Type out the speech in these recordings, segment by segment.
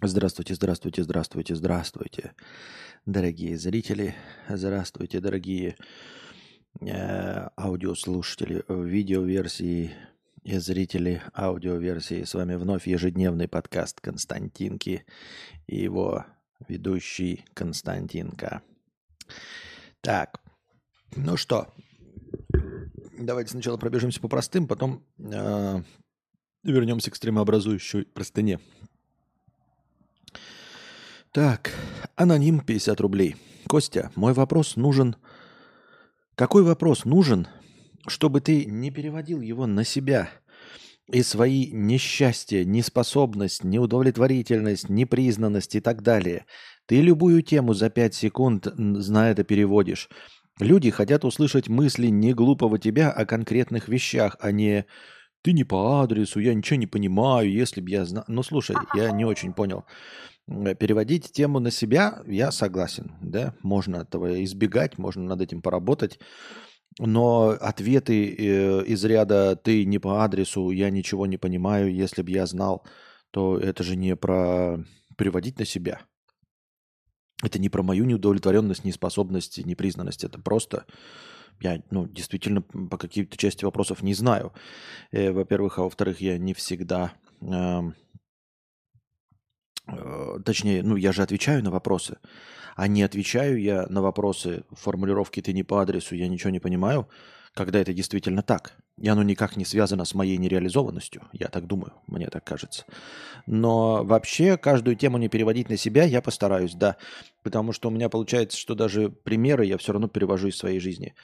Здравствуйте, здравствуйте, здравствуйте, здравствуйте, дорогие зрители, здравствуйте, дорогие э, аудиослушатели видеоверсии и зрители аудиоверсии. С вами вновь ежедневный подкаст Константинки и его ведущий Константинка. Так, ну что, давайте сначала пробежимся по простым, потом э, вернемся к стримообразующей простыне. Так, аноним 50 рублей. Костя, мой вопрос нужен... Какой вопрос нужен, чтобы ты не переводил его на себя и свои несчастья, неспособность, неудовлетворительность, непризнанность и так далее? Ты любую тему за 5 секунд на это переводишь. Люди хотят услышать мысли не глупого тебя о конкретных вещах, а не «ты не по адресу, я ничего не понимаю, если бы я знал...» Ну, слушай, я не очень понял. Э, переводить тему на себя, я согласен, да, можно этого избегать, можно над этим поработать, но ответы э, из ряда «ты не по адресу, я ничего не понимаю, если бы я знал», то это же не про переводить на себя. Это не про мою неудовлетворенность, неспособность, непризнанность. Это просто я ну, действительно по какой-то части вопросов не знаю. Э, во-первых, а во-вторых, я не всегда Э, точнее, ну я же отвечаю на вопросы, а не отвечаю я на вопросы формулировки «ты не по адресу, я ничего не понимаю», когда это действительно так. И оно никак не связано с моей нереализованностью, я так думаю, мне так кажется. Но вообще каждую тему не переводить на себя я постараюсь, да. Потому что у меня получается, что даже примеры я все равно перевожу из своей жизни.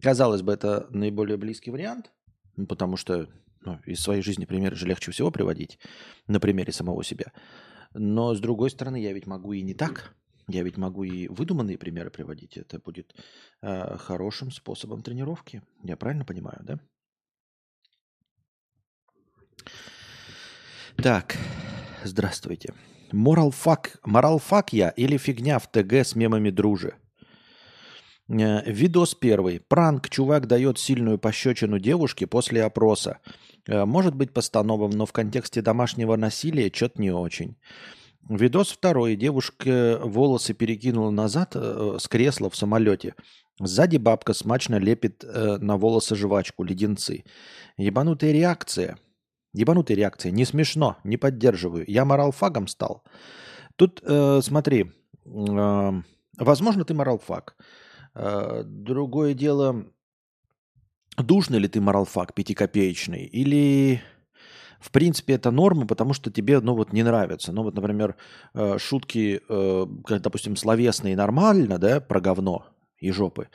Казалось бы, это наиболее близкий вариант, потому что ну, из своей жизни примеры же легче всего приводить на примере самого себя. Но с другой стороны, я ведь могу и не так. Я ведь могу и выдуманные примеры приводить. Это будет э, хорошим способом тренировки. Я правильно понимаю, да? Так, здравствуйте. Морал фак, морал фак я или фигня в ТГ с мемами дружи? Э, видос первый. Пранк. Чувак дает сильную пощечину девушке после опроса. Э, может быть постановом, но в контексте домашнего насилия что-то не очень. Видос второй. Девушка волосы перекинула назад э, с кресла в самолете. Сзади бабка смачно лепит э, на волосы жвачку, леденцы. Ебанутая реакция. Ебанутая реакция. Не смешно, не поддерживаю. Я моралфагом стал. Тут э, смотри, э, возможно, ты моралфаг. Э, другое дело, Душный ли ты моралфак пятикопеечный? Или в принципе это норма, потому что тебе, ну вот, не нравится. Ну вот, например, э, шутки, э, допустим, словесные нормально, да, про говно и жопы.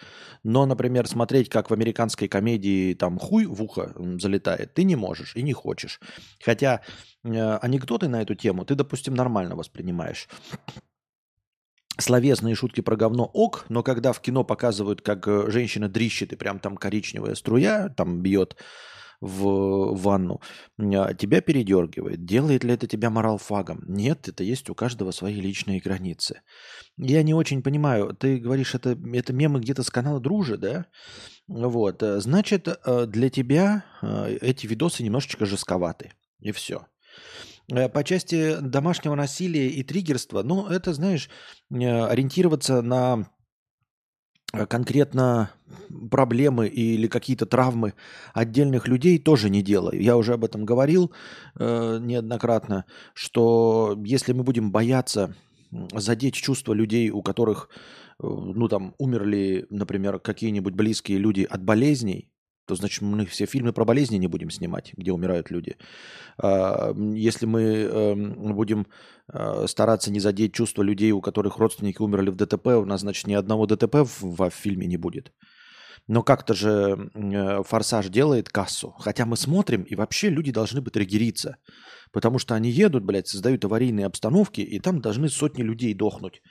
Но, например, смотреть, как в американской комедии там хуй в ухо залетает, ты не можешь и не хочешь. Хотя э, анекдоты на эту тему ты, допустим, нормально воспринимаешь словесные шутки про говно ок, но когда в кино показывают, как э, женщина дрищет и прям там коричневая струя там бьет в ванну, а, тебя передергивает. Делает ли это тебя моралфагом? Нет, это есть у каждого свои личные границы. Я не очень понимаю, ты говоришь, это, это мемы где-то с канала Дружи, да? Вот, э, значит, э, для тебя эти видосы немножечко жестковаты. И все. Э, по части домашнего насилия и триггерства, ну, это, знаешь, э, ориентироваться на э, конкретно проблемы или какие-то травмы отдельных людей тоже не делаю. Я уже об этом говорил э, неоднократно, что если мы будем бояться задеть чувства людей, у которых, ну там, умерли, например, какие-нибудь близкие люди от болезней, то значит мы все фильмы про болезни не будем снимать, где умирают люди. А, если мы эм, будем э, стараться не задеть чувства людей, у которых родственники умерли в ДТП, у нас, значит, ни одного ДТП в, в фильме не будет. Но как-то же э, «Форсаж» делает кассу. Хотя мы смотрим, и вообще люди должны быть триггериться. Потому что они едут, блядь, создают аварийные обстановки, и там должны сотни людей дохнуть.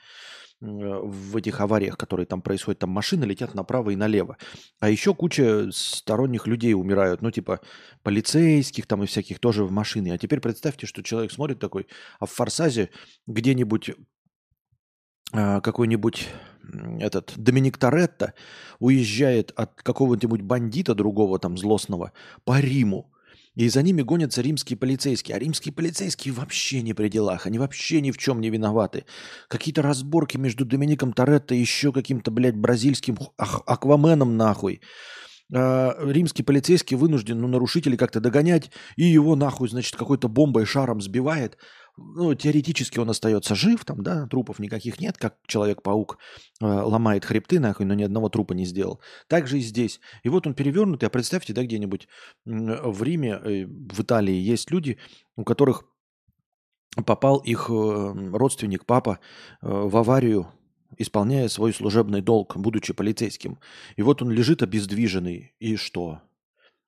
Э, в этих авариях, которые там происходят, там машины летят направо и налево. А еще куча сторонних людей умирают, ну типа полицейских там и всяких тоже в машины. А теперь представьте, что человек смотрит такой, а в Форсазе где-нибудь а, какой-нибудь этот Доминик Торетто уезжает от какого-нибудь бандита другого там злостного по Риму И за ними гонятся римские полицейские. А римские полицейские вообще не при делах. Они вообще ни в чем не виноваты. Какие-то разборки между Домиником Торетто и еще каким-то, блядь, бразильским акваменом нахуй. А, римский полицейский вынужден ну, нарушителей как-то догонять, и его нахуй, значит, какой-то бомбой шаром сбивает ну, теоретически он остается жив, там, да, трупов никаких нет, как Человек-паук э, ломает хребты, нахуй, но ни одного трупа не сделал. Так же и здесь. И вот он перевернутый, а представьте, да, где-нибудь в Риме, э, в Италии есть люди, у которых попал их э, родственник, папа, э, в аварию, исполняя свой служебный долг, будучи полицейским. И вот он лежит обездвиженный. И что?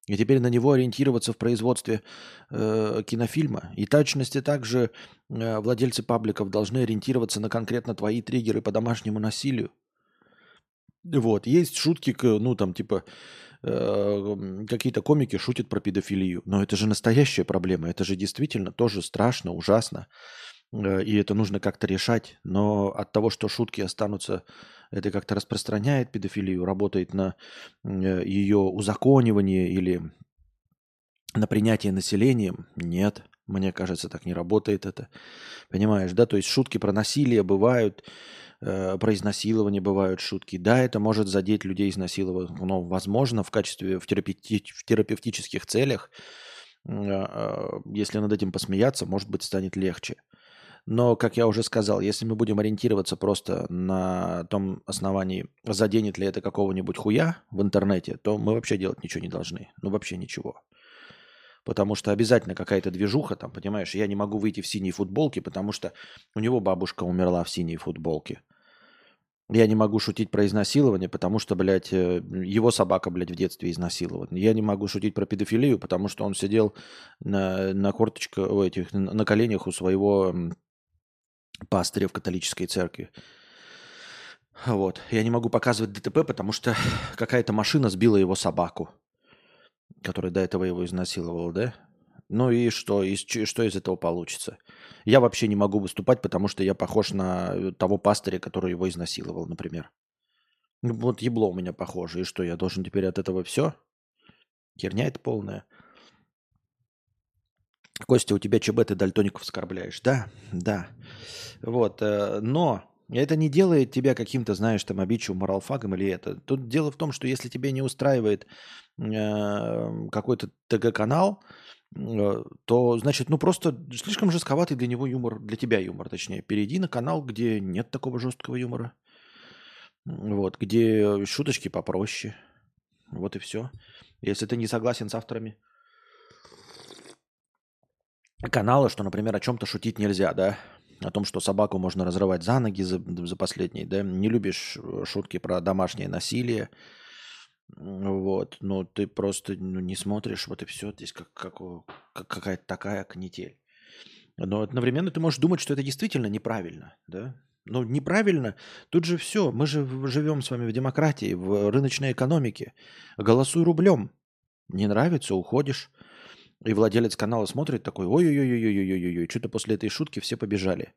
И теперь на него ориентироваться в производстве э, кинофильма. И точности также э, владельцы пабликов должны ориентироваться на конкретно твои триггеры по домашнему насилию. Вот. Есть шутки, ну там типа э, какие-то комики шутят про педофилию. Но это же настоящая проблема. Это же действительно тоже страшно, ужасно. Э, и это нужно как-то решать. Но от того, что шутки останутся это как-то распространяет педофилию, работает на э, ее узаконивание или на принятие населением? Нет, мне кажется, так не работает это. Понимаешь, да? То есть шутки про насилие бывают, э, про изнасилование бывают шутки. Да, это может задеть людей изнасилованных, но, возможно, в качестве, в, терапевти, в терапевтических целях, если над этим посмеяться, может быть, станет легче. Но, как я уже сказал, если мы будем ориентироваться просто на том основании, заденет ли это какого-нибудь хуя в интернете, то мы вообще делать ничего не должны. Ну, вообще ничего. Потому что обязательно какая-то движуха там, понимаешь, я не могу выйти в синей футболке, потому что у него бабушка умерла в синей футболке. Я не могу шутить про изнасилование, потому что, блядь, э, его собака, блядь, в детстве изнасилован. Я не могу шутить про педофилию, потому что он сидел на, на корточках, этих, на коленях у своего пастыря в католической церкви. Вот. Я не могу показывать ДТП, потому что какая-то машина сбила его собаку, которая до этого его изнасиловала, да? Ну и что? И что из этого получится? Я вообще не могу выступать, потому что я похож на того пастыря, который его изнасиловал, например. Вот ебло у меня похоже. И что, я должен теперь от этого все? Херня это полная. Костя, у тебя ЧБ, ты дальтоников оскорбляешь. Да, да. Вот, э, но это не делает тебя каким-то, знаешь, там, обидчивым моралфагом или это. Тут дело в том, что если тебе не устраивает э, какой-то ТГ-канал, э, то, значит, ну просто слишком жестковатый для него юмор, для тебя юмор, точнее. Перейди на канал, где нет такого жесткого юмора. Вот, где шуточки попроще. Вот и все. Если ты не согласен с авторами канала, что, например, о чем-то шутить нельзя, да, о том, что собаку можно разрывать за ноги за, за последние, да, не любишь э, шутки про домашнее насилие, вот, но ты просто ну, не смотришь, вот и все, здесь как, как, как какая-то такая канитель. Но одновременно ты можешь думать, что это действительно неправильно, да, ну, неправильно. Тут же все. Мы же живем с вами в демократии, в рыночной экономике. Голосуй рублем. Не нравится, уходишь. И владелец канала смотрит такой, ой-ой-ой-ой-ой-ой-ой, что-то после этой шутки все побежали.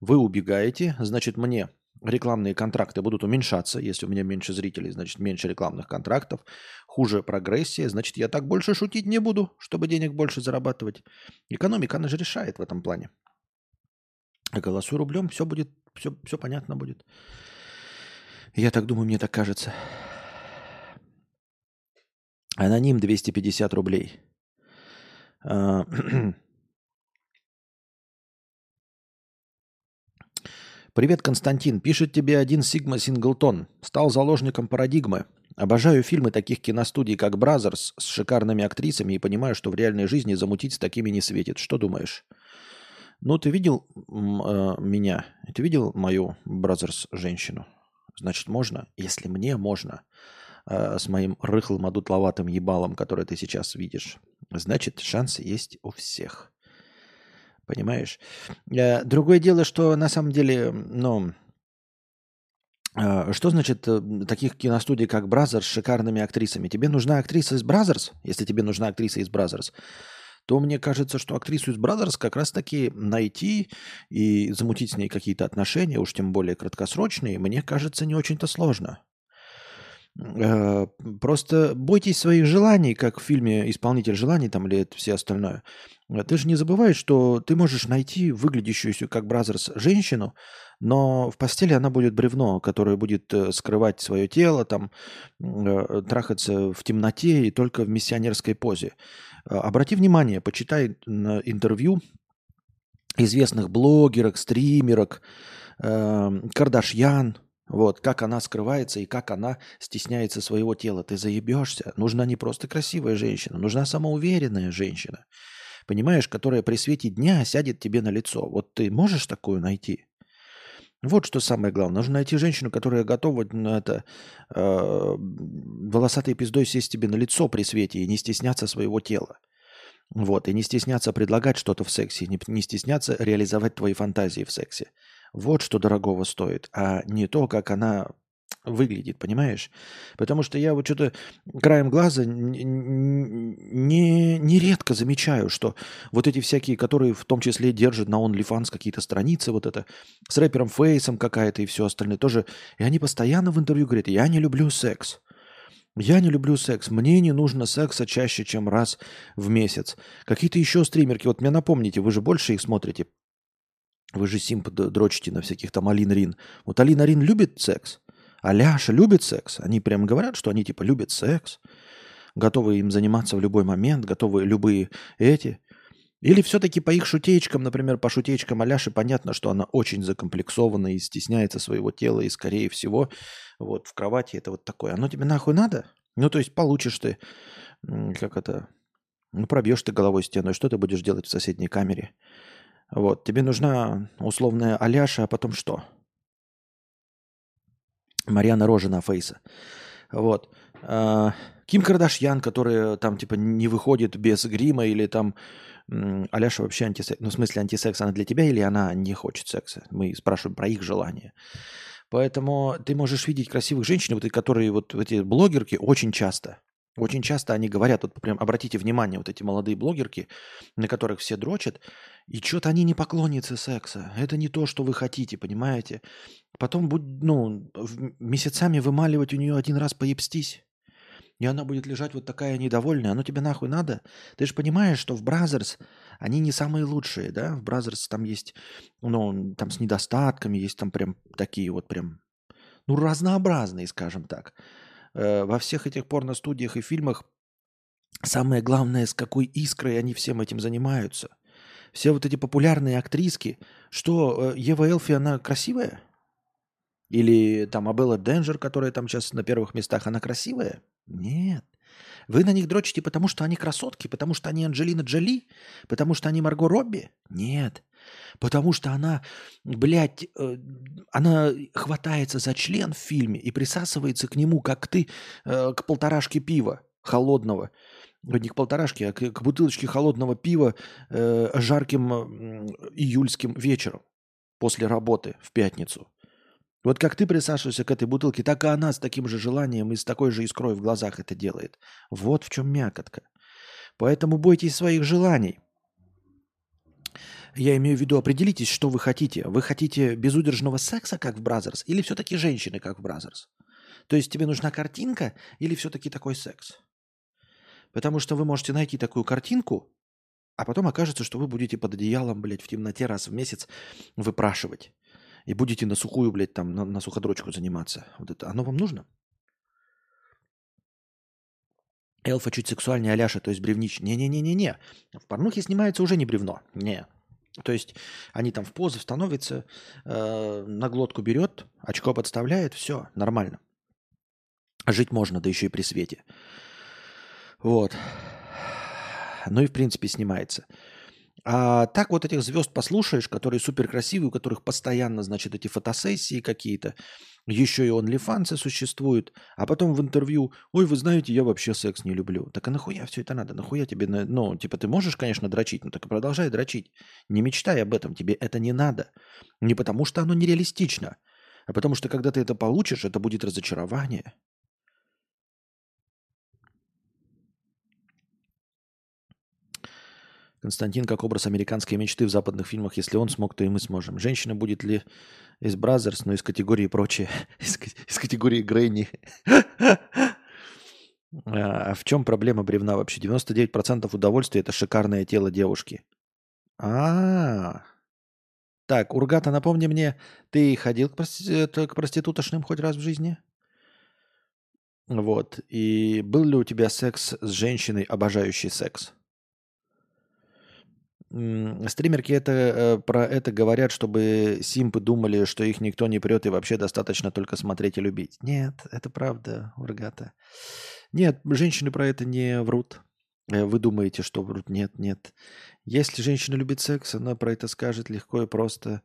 Вы убегаете, значит, мне рекламные контракты будут уменьшаться. Если у меня меньше зрителей, значит, меньше рекламных контрактов. Хуже прогрессия, значит, я так больше шутить не буду, чтобы денег больше зарабатывать. Экономика, она же решает в этом плане. Голосуй рублем, все будет, все, все понятно будет. Я так думаю, мне так кажется. Аноним 250 рублей. А, Привет, Константин. Пишет тебе один Сигма Синглтон. Стал заложником парадигмы. Обожаю фильмы таких киностудий, как Brazzers, с шикарными актрисами и понимаю, что в реальной жизни замутить с такими не светит. Что думаешь? Ну, ты видел э, меня? Ты видел мою Brazzers женщину? Значит, можно? Если мне можно, э, с моим рыхлым одутловатым ебалом, который ты сейчас видишь, значит, шансы есть у всех. Понимаешь? Э, другое дело, что на самом деле, ну, э, что значит э, таких киностудий, как Brazzers, с шикарными актрисами? Тебе нужна актриса из Brazzers? Если тебе нужна актриса из Brazzers, то мне кажется, что актрису из Brazzers как раз-таки найти и замутить с ней какие-то отношения, уж тем более краткосрочные, мне кажется, не очень-то сложно. Э, просто бойтесь своих желаний, как в фильме «Исполнитель желаний» там или это все остальное. Ты же не забывай, что ты можешь найти выглядящую как Brazzers женщину, но в постели она будет бревно, которое будет э, скрывать свое тело, там, э, трахаться в темноте и только в миссионерской позе. Обрати внимание, почитай интервью известных блогерок, стримерок, Кардашьян, вот, как она скрывается и как она стесняется своего тела. Ты заебешься. Нужна не просто красивая женщина, нужна самоуверенная женщина. Понимаешь, которая при свете дня сядет тебе на лицо. Вот ты можешь такую найти? Вот что самое главное. Нужно найти женщину, которая готова на это э, волосатой пиздой сесть тебе на лицо при свете и не стесняться своего тела. Вот, и не стесняться предлагать что-то в сексе, не, не стесняться реализовать твои фантазии в сексе. Вот что дорогого стоит, а не то, как она выглядит, понимаешь? Потому что я вот что-то краем глаза не, не редко замечаю, что вот эти всякие, которые в том числе держат на OnlyFans какие-то страницы, вот это с рэпером Фейсом какая-то и все остальное тоже, и они постоянно в интервью говорят, я не люблю секс. Я не люблю секс. Мне не нужно секса чаще, чем раз в месяц. Какие-то еще стримерки. Вот мне напомните, вы же больше их смотрите. Вы же симп дрочите на всяких там Алин Рин. Вот Алина Рин любит секс. Аляша любит секс. Они прям говорят, что они типа любят секс. Готовы им заниматься в любой момент, готовы любые эти. Или все-таки по их шутеечкам, например, по шутеечкам Аляши понятно, что она очень закомплексована и стесняется своего тела, и скорее всего вот в кровати это вот такое. Оно тебе нахуй надо? Ну, то есть получишь ты, как это, ну, пробьешь ты головой стену, и что ты будешь делать в соседней камере? Вот, тебе нужна условная Аляша, а потом что? Марьяна Рожина Фейса. Вот. А, Ким Кардашьян, которая там типа не выходит без грима или там Аляша вообще антисекс, ну в смысле антисекс, она для тебя или она не хочет секса? Мы спрашиваем про их желание. Поэтому ты можешь видеть красивых женщин, вот, которые вот эти блогерки очень часто, очень часто они говорят, вот прям обратите внимание, вот эти молодые блогерки, на которых все дрочат, и что-то они не поклонницы секса. Это не то, что вы хотите, понимаете? Потом будь, ну, месяцами вымаливать у нее один раз поебстись. И она будет лежать вот такая недовольная. Оно тебе нахуй надо? Ты же понимаешь, что в Brazzers они не самые лучшие, да? В Brazzers там есть, ну, там с недостатками, есть там прям такие вот прям, ну, разнообразные, скажем так. Э, во всех этих порно-студиях и фильмах самое главное, с какой искрой они всем этим занимаются. Все вот эти популярные актриски, что э, Ева Элфи, она красивая? Или там Абелла Денджер, которая там сейчас на первых местах, она красивая? Нет. Вы на них дрочите, потому что они красотки, потому что они Анджелина Джоли, потому что они Марго Робби? Нет. Потому что она, блядь, э, она хватается за член в фильме и присасывается к нему, как ты э, к полторашке пива холодного. Не к полторашке, а к, бутылочке холодного пива э, жарким июльским вечером после работы в пятницу. Вот как ты присаживаешься к этой бутылке, так и она с таким же желанием и с такой же искрой в глазах это делает. Вот в чем мякотка. Поэтому бойтесь своих желаний. Я имею в виду, определитесь, что вы хотите. Вы хотите безудержного секса, как в Brazzers, или все-таки женщины, как в Brazzers? То есть тебе нужна картинка или все-таки такой секс? Потому что вы можете найти такую картинку, а потом окажется, что вы будете под одеялом, блядь, в темноте раз в месяц выпрашивать и будете на сухую, блядь, там, на, на суходрочку заниматься. Вот это, оно вам нужно? Элфа чуть сексуальнее Аляша, то есть бревнич. Не-не-не-не-не. В порнухе снимается уже не бревно. Не. То есть они там в позу становятся, э, на глотку берет, очко подставляет, все, нормально. Жить можно, да еще и при свете. Вот. Ну и в принципе снимается. А так вот этих звезд послушаешь, которые супер красивые, у которых постоянно, значит, эти фотосессии какие-то, еще и онлифанцы существуют, а потом в интервью, ой, вы знаете, я вообще секс не люблю. Так а нахуя все это надо? Нахуя тебе, ну, типа, ты можешь, конечно, дрочить, но так и продолжай дрочить. Не мечтай об этом, тебе это не надо. Не потому что оно нереалистично, а потому что когда ты это получишь, это будет разочарование. Константин как образ американской мечты в западных фильмах. Если он смог, то и мы сможем. Женщина будет ли из Brazzers, но из категории прочее. Из, из категории Granny. А в чем проблема бревна вообще? 99% удовольствия – это шикарное тело девушки. А, -а, -а. Так, Ургата, напомни мне, ты ходил к, прости... к проститутошным хоть раз в жизни? Вот. И был ли у тебя секс с женщиной, обожающей секс? Стримерки это, э, про это говорят, чтобы симпы думали, что их никто не прет и вообще достаточно только смотреть и любить. Нет, это правда, Ургата. Нет, женщины про это не врут. Э, вы думаете, что врут? Нет, нет. Если женщина любит секс, она про это скажет легко и просто.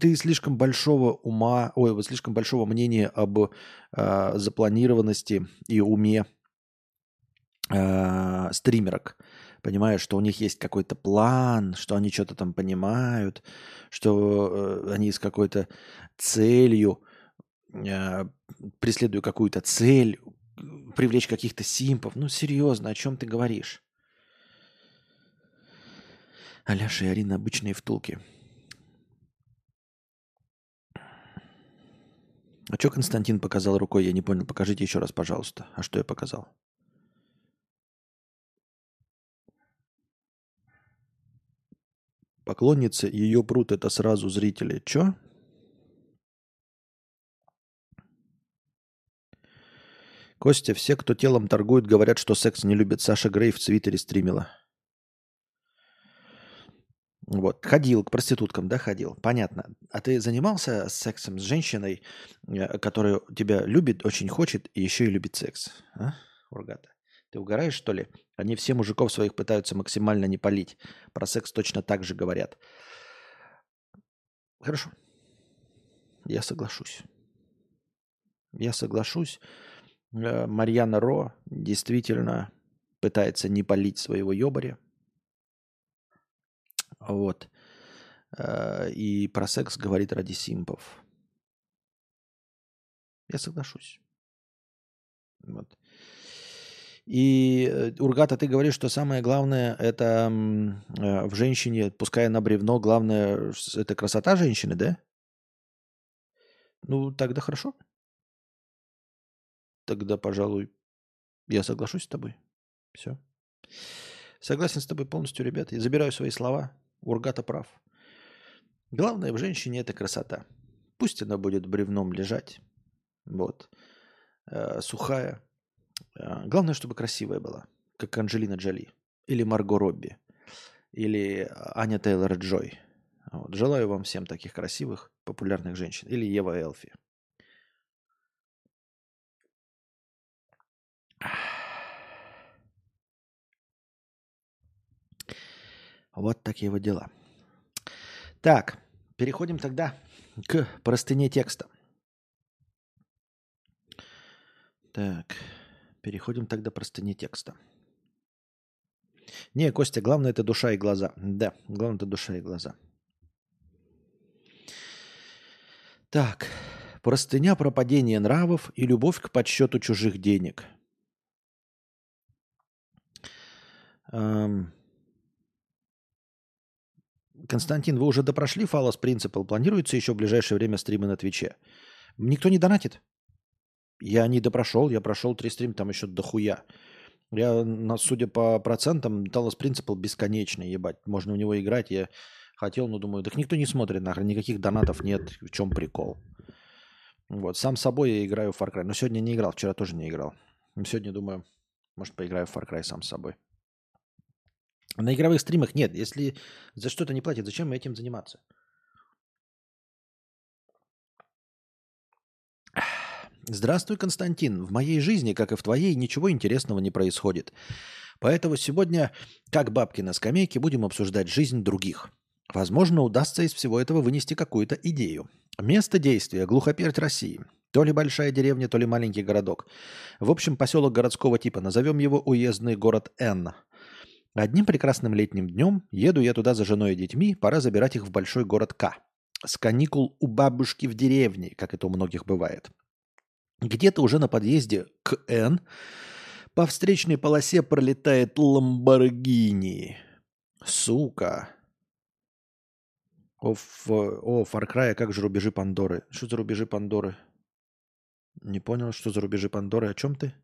Ты слишком большого ума, ой, слишком большого мнения об э, запланированности и уме э, стримерок. Понимаешь, что у них есть какой-то план, что они что-то там понимают, что э, они с какой-то целью, э, преследуя какую-то цель, привлечь каких-то симпов. Ну, серьезно, о чем ты говоришь? Аляша и Арина обычные втулки. А что Константин показал рукой? Я не понял. Покажите еще раз, пожалуйста. А что я показал? Поклонница и ее пруд – это сразу зрители. Че? Костя, все, кто телом торгует, говорят, что секс не любит. Саша Грей в Твиттере стримила. Вот, ходил к проституткам, да, ходил. Понятно. А ты занимался сексом с женщиной, э, которая тебя любит, очень хочет и еще и любит секс? А, Ургата? Ты угораешь, что ли? Они все мужиков своих пытаются максимально не палить. Про секс точно так же говорят. Хорошо. Я соглашусь. Я соглашусь. Э, Марьяна Ро действительно пытается не полить своего ёбаря. Вот. Э, и про секс говорит ради симпов. Я соглашусь. Вот. И, э, Ургата, ты говоришь, что самое главное это в женщине, пускай она бревно, главное это красота женщины, да? Ну, тогда хорошо. Тогда, пожалуй, я соглашусь с тобой. Все. Согласен с тобой полностью, ребята. Я забираю свои слова. Ургата прав. Главное в женщине это красота. Пусть она будет бревном лежать. Вот. Э, сухая. Э, главное, чтобы красивая была. Как Анджелина Джоли. Или Марго Робби. Или Аня Тейлор Джой. Вот. Желаю вам всем таких красивых, популярных женщин. Или Ева Элфи. Вот такие вот дела. Так, переходим тогда к простыне текста. Так, переходим тогда к простыне текста. Не, Костя, главное это душа и глаза. Да, главное это душа и глаза. Так, простыня про падение нравов и любовь к подсчету чужих денег – Константин, вы уже допрошли Фалос Принципал? Планируется еще в ближайшее время стримы на Твиче? Никто не донатит. Я не допрошел, я прошел три стрима, там еще дохуя. Я, судя по процентам, Талос Принципал бесконечный, ебать. Можно в него играть. Я хотел, но думаю, так никто не смотрит нахрен, никаких донатов нет. В чем прикол? Вот, сам собой я играю в Far Cry. Но сегодня не играл, вчера тоже не играл. Сегодня, думаю, может, поиграю в Far Cry сам собой. На игровых стримах нет. Если за что-то не платят, зачем этим заниматься? Здравствуй, Константин. В моей жизни, как и в твоей, ничего интересного не происходит. Поэтому сегодня, как бабки на скамейке, будем обсуждать жизнь других. Возможно, удастся из всего этого вынести какую-то идею. Место действия – глухоперть России. То ли большая деревня, то ли маленький городок. В общем, поселок городского типа. Назовем его уездный город Н. Одним прекрасным летним днем еду я туда за женой и детьми, пора забирать их в большой город К. С каникул у бабушки в деревне, как это у многих бывает. Где-то уже на подъезде к Н по встречной полосе пролетает Ламборгини. Сука. О, о, Far Cry, а как же рубежи Пандоры? Что за рубежи Пандоры? Не понял, что за рубежи Пандоры. О чем ты?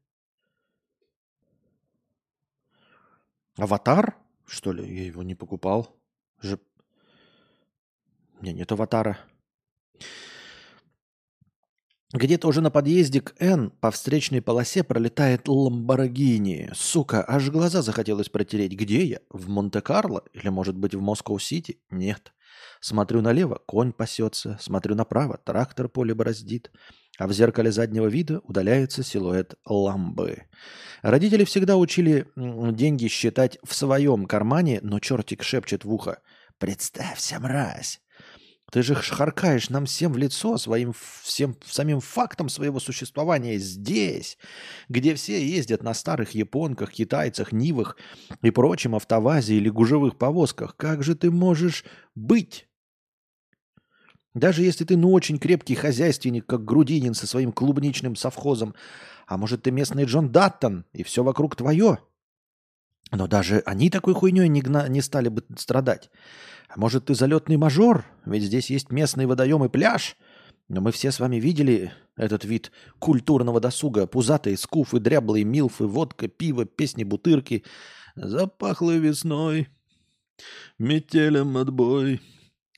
Аватар? Что ли? Я его не покупал. Же... У меня нет аватара. Где-то уже на подъезде к Н по встречной полосе пролетает Ламборгини. Сука, аж глаза захотелось протереть. Где я? В Монте-Карло? Или, может быть, в Москва-Сити? Нет. Смотрю налево, конь пасется. Смотрю направо, трактор поле бороздит. А в зеркале заднего вида удаляется силуэт ламбы. Родители всегда учили деньги считать в своем кармане, но чертик шепчет в ухо. «Представься, мразь! Ты же харкаешь нам всем в лицо своим всем самим фактом своего существования здесь, где все ездят на старых японках, китайцах, нивах и прочем автовазе или гужевых повозках. Как же ты можешь быть? Даже если ты ну очень крепкий хозяйственник, как Грудинин со своим клубничным совхозом, а может ты местный Джон Даттон, и все вокруг твое. Но даже они такой хуйней не, гна- не стали бы страдать. А может, ты залетный мажор? Ведь здесь есть местный водоем и пляж. Но мы все с вами видели этот вид культурного досуга. Пузатые скуфы, дряблые милфы, водка, пиво, песни, бутырки. Запахло весной, метелем отбой.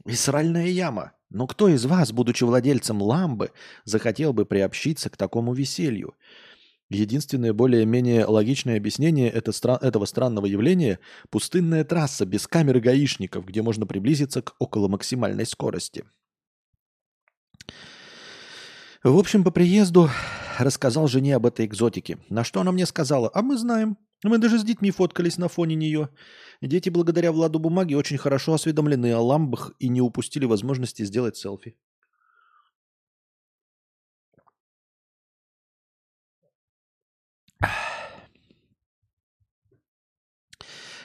И сральная яма. Но кто из вас, будучи владельцем ламбы, захотел бы приобщиться к такому веселью? Единственное более-менее логичное объяснение это стра- этого странного явления – пустынная трасса без камер гаишников, где можно приблизиться к около максимальной скорости. В общем, по приезду рассказал жене об этой экзотике. На что она мне сказала, а мы знаем. Мы даже с детьми фоткались на фоне нее. Дети благодаря Владу Бумаги очень хорошо осведомлены о ламбах и не упустили возможности сделать селфи.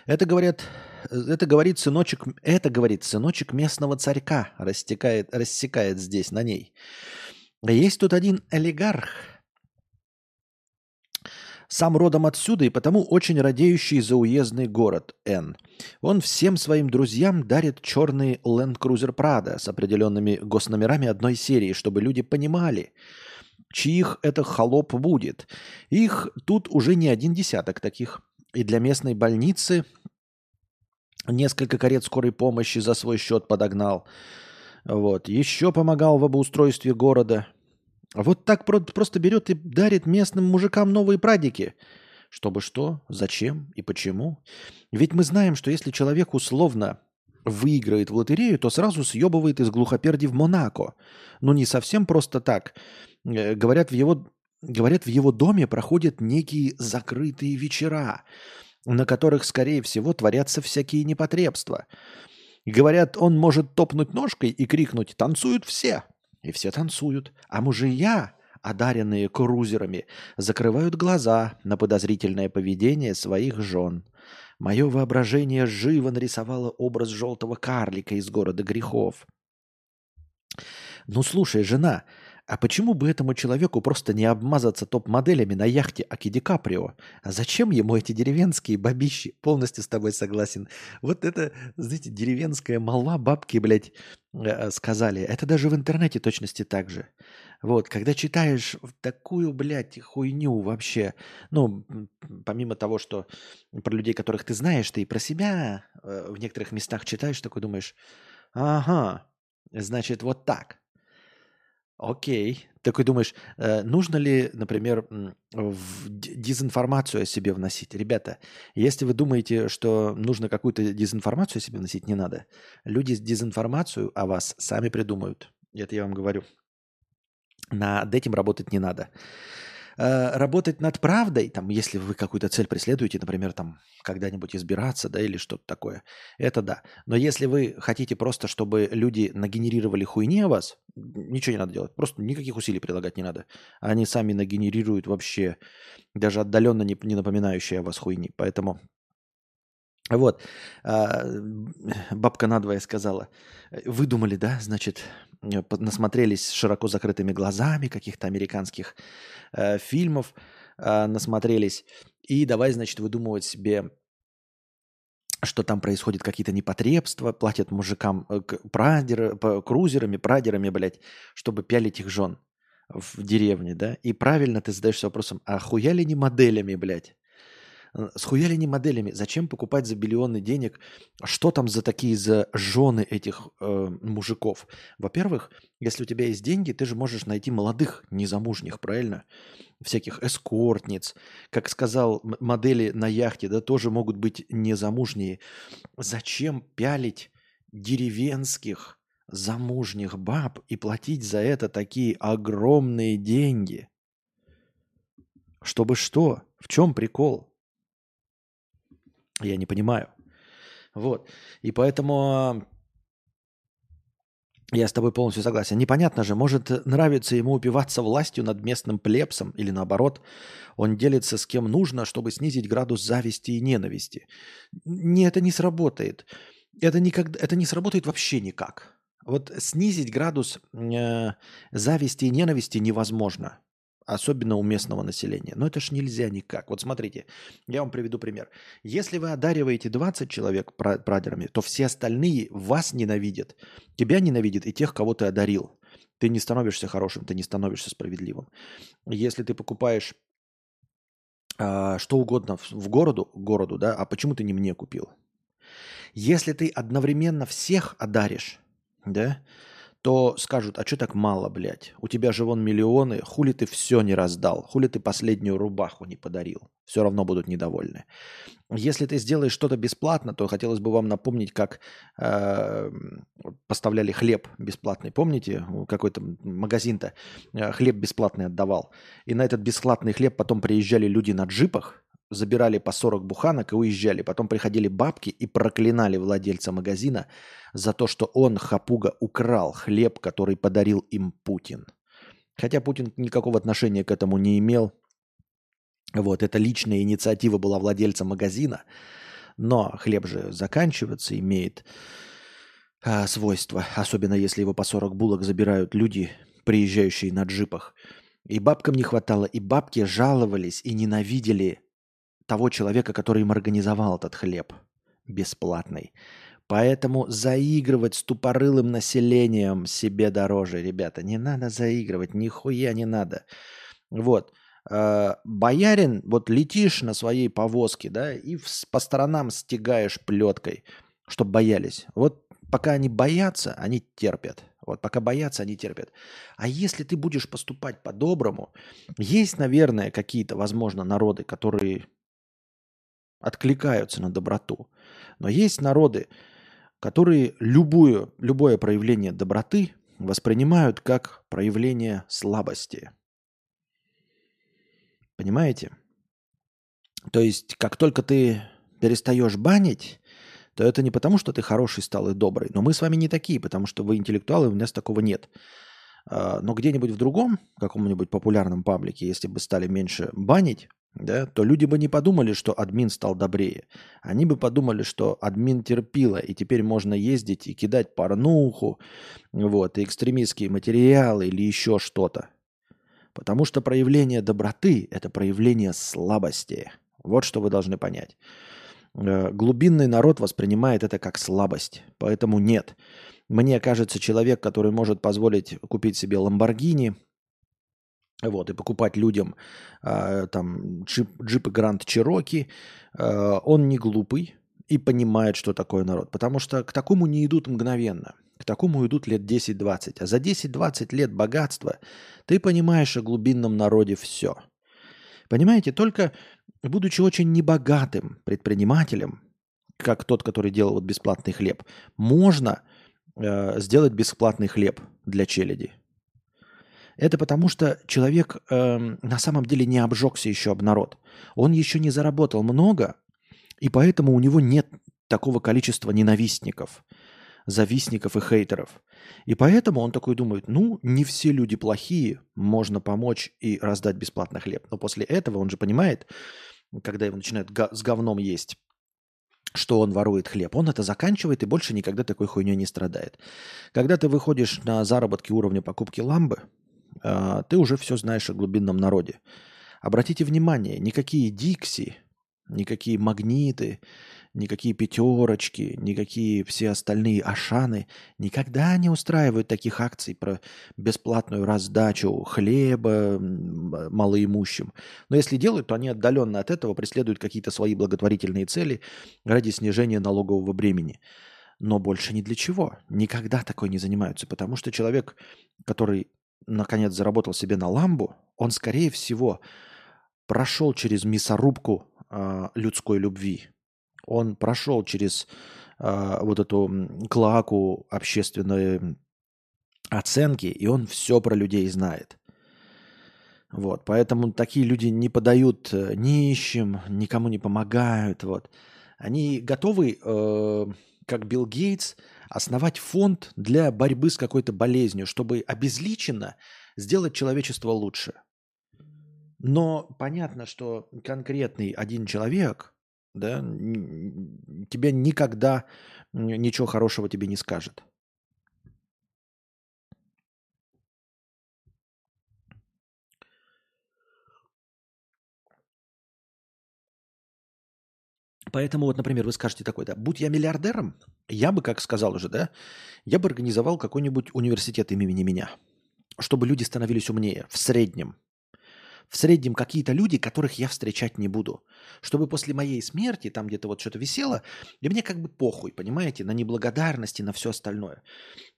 Это говорят, это говорит сыночек, это говорит сыночек местного царька, растекает, рассекает здесь на ней. Есть тут один олигарх, сам родом отсюда и потому очень радеющий за уездный город Н. Он всем своим друзьям дарит черный Land Cruiser Prado с определенными госномерами одной серии, чтобы люди понимали, чьих это холоп будет. Их тут уже не один десяток таких. И для местной больницы несколько карет скорой помощи за свой счет подогнал. Вот. Еще помогал в обустройстве города. Вот так просто берет и дарит местным мужикам новые прадики. Чтобы что, зачем и почему? Ведь мы знаем, что если человек условно выиграет в лотерею, то сразу съебывает из глухоперди в Монако. Ну, не совсем просто так. Э, говорят, в его Говорят, в его доме проходят некие закрытые вечера, на которых, скорее всего, творятся всякие непотребства. Говорят, он может топнуть ножкой и крикнуть «Танцуют все!» И все танцуют. А мужья, одаренные крузерами, закрывают глаза на подозрительное поведение своих жен. Мое воображение живо нарисовало образ желтого карлика из города грехов. «Ну слушай, жена, а почему бы этому человеку просто не обмазаться топ-моделями на яхте Аки Ди Каприо? А зачем ему эти деревенские бабищи? Полностью с тобой согласен. Вот это, знаете, деревенская молва бабки, блядь, э, сказали. Это даже в интернете точности так же. Вот, когда читаешь такую, блядь, хуйню вообще, ну, помимо того, что про людей, которых ты знаешь, ты и про себя э, в некоторых местах читаешь, такой думаешь, ага, значит, вот так – Окей. Такой думаешь, э, нужно ли, например, в дезинформацию о себе вносить? Ребята, если вы думаете, что нужно какую-то дезинформацию о себе вносить, не надо. Люди дезинформацию о вас сами придумают. Это я вам говорю. Над этим работать не надо. Э, работать над правдой, там, если вы какую-то цель преследуете, например, там, когда-нибудь избираться, да, или что-то такое, это да. Но если вы хотите просто, чтобы люди нагенерировали хуйни о вас, ничего не надо делать, просто никаких усилий прилагать не надо. Они сами нагенерируют вообще даже отдаленно не, не напоминающие о вас хуйни. Поэтому вот, а, бабка надвое сказала, выдумали, да, значит, насмотрелись широко закрытыми глазами каких-то американских э, фильмов, э, насмотрелись, и давай, значит, выдумывать себе что там происходят какие-то непотребства, платят мужикам э, прадер, крузерами, прадерами, блядь, чтобы пялить их жен в деревне, да? И правильно ты задаешься вопросом, а хуя ли не моделями, блядь? Схуяли не моделями? Зачем покупать за миллионы денег? Что там за такие за жены этих э, мужиков? Во-первых, если у тебя есть деньги, ты же можешь найти молодых незамужних, правильно? Всяких эскортниц. Как сказал, модели на яхте, да, тоже могут быть незамужние. Зачем пялить деревенских замужних баб и платить за это такие огромные деньги? Чтобы что? В чем прикол? Я не понимаю. Вот. И поэтому я с тобой полностью согласен. Непонятно же, может нравится ему упиваться властью над местным плебсом или наоборот, он делится с кем нужно, чтобы снизить градус зависти и ненависти. Не, это не сработает. Это, никогда, это не сработает вообще никак. Вот снизить градус э, зависти и ненависти невозможно. Особенно у местного населения. Но это ж нельзя никак. Вот смотрите, я вам приведу пример. Если вы одариваете 20 человек прадерами, то все остальные вас ненавидят. Тебя ненавидят и тех, кого ты одарил. Ты не становишься хорошим, ты не становишься справедливым. Если ты покупаешь а, что угодно в, в городу, городу, да, а почему ты не мне купил? Если ты одновременно всех одаришь, да, то скажут, а что так мало, блядь? У тебя же вон миллионы, хули ты все не раздал, хули ты последнюю рубаху не подарил. Все равно будут недовольны. Если ты сделаешь что-то бесплатно, то хотелось бы вам напомнить, как э, поставляли хлеб бесплатный. Помните, какой-то магазин-то э, хлеб бесплатный отдавал. И на этот бесплатный хлеб потом приезжали люди на джипах, забирали по 40 буханок и уезжали. Потом приходили бабки и проклинали владельца магазина за то, что он, хапуга, украл хлеб, который подарил им Путин. Хотя Путин никакого отношения к этому не имел. Вот, это личная инициатива была владельца магазина. Но хлеб же заканчивается, имеет а, свойства, особенно если его по 40 булок забирают люди, приезжающие на джипах. И бабкам не хватало, и бабки жаловались и ненавидели того человека, который им организовал этот хлеб бесплатный. Поэтому заигрывать с тупорылым населением себе дороже, ребята. Не надо заигрывать, нихуя не надо. Вот. Э, боярин, вот летишь на своей повозке, да, и по сторонам стягаешь плеткой, чтобы боялись. Вот пока они боятся, они терпят. Вот пока боятся, они терпят. А если ты будешь поступать по-доброму, есть, наверное, какие-то, возможно, народы, которые откликаются на доброту. Но есть народы, которые любую, любое проявление доброты воспринимают как проявление слабости. Понимаете? То есть, как только ты перестаешь банить, то это не потому, что ты хороший стал и добрый. Но мы с вами не такие, потому что вы интеллектуалы, у нас такого нет. А, но где-нибудь в другом, каком-нибудь популярном паблике, если бы стали меньше банить, да, то люди бы не подумали, что админ стал добрее. Они бы подумали, что админ терпила, и теперь можно ездить и кидать порнуху, вот, и экстремистские материалы или еще что-то. Потому что проявление доброты – это проявление слабости. Вот что вы должны понять. Э, глубинный народ воспринимает это как слабость. Поэтому нет. Мне кажется, человек, который может позволить купить себе Ламборгини – вот, и покупать людям э, там джип, джипы Гранд Чироки, э, он не глупый и понимает, что такое народ. Потому что к такому не идут мгновенно. К такому идут лет 10-20. А за 10-20 лет богатства ты понимаешь о глубинном народе все. Понимаете, только будучи очень небогатым предпринимателем, как тот, который делал вот бесплатный хлеб, можно э, сделать бесплатный хлеб для челяди – это потому, что человек э, на самом деле не обжегся еще об народ. Он еще не заработал много, и поэтому у него нет такого количества ненавистников, завистников и хейтеров. И поэтому он такой думает, ну, не все люди плохие, можно помочь и раздать бесплатно хлеб. Но после этого он же понимает, когда его начинают с говном есть, что он ворует хлеб. Он это заканчивает и больше никогда такой хуйней не страдает. Когда ты выходишь на заработки уровня покупки ламбы, а, ты уже все знаешь о глубинном народе. Обратите внимание, никакие Дикси, никакие магниты, никакие пятерочки, никакие все остальные ашаны никогда не устраивают таких акций про бесплатную раздачу хлеба малоимущим. Но если делают, то они отдаленно от этого преследуют какие-то свои благотворительные цели ради снижения налогового бремени. Но больше ни для чего. Никогда такой не занимаются, потому что человек, который наконец заработал себе на ламбу, он, скорее всего, прошел через мясорубку э, людской любви. Он прошел через э, вот эту клаку общественной оценки, и он все про людей знает. Вот, поэтому такие люди не подают э, нищим, никому не помогают. Вот. Они готовы, э, как Билл Гейтс, основать фонд для борьбы с какой-то болезнью, чтобы обезличенно сделать человечество лучше. Но понятно, что конкретный один человек да, тебе никогда ничего хорошего тебе не скажет. Поэтому вот, например, вы скажете такой, да, будь я миллиардером, я бы, как сказал уже, да, я бы организовал какой-нибудь университет имени меня, чтобы люди становились умнее в среднем. В среднем какие-то люди, которых я встречать не буду. Чтобы после моей смерти там где-то вот что-то висело, и мне как бы похуй, понимаете, на неблагодарности, на все остальное.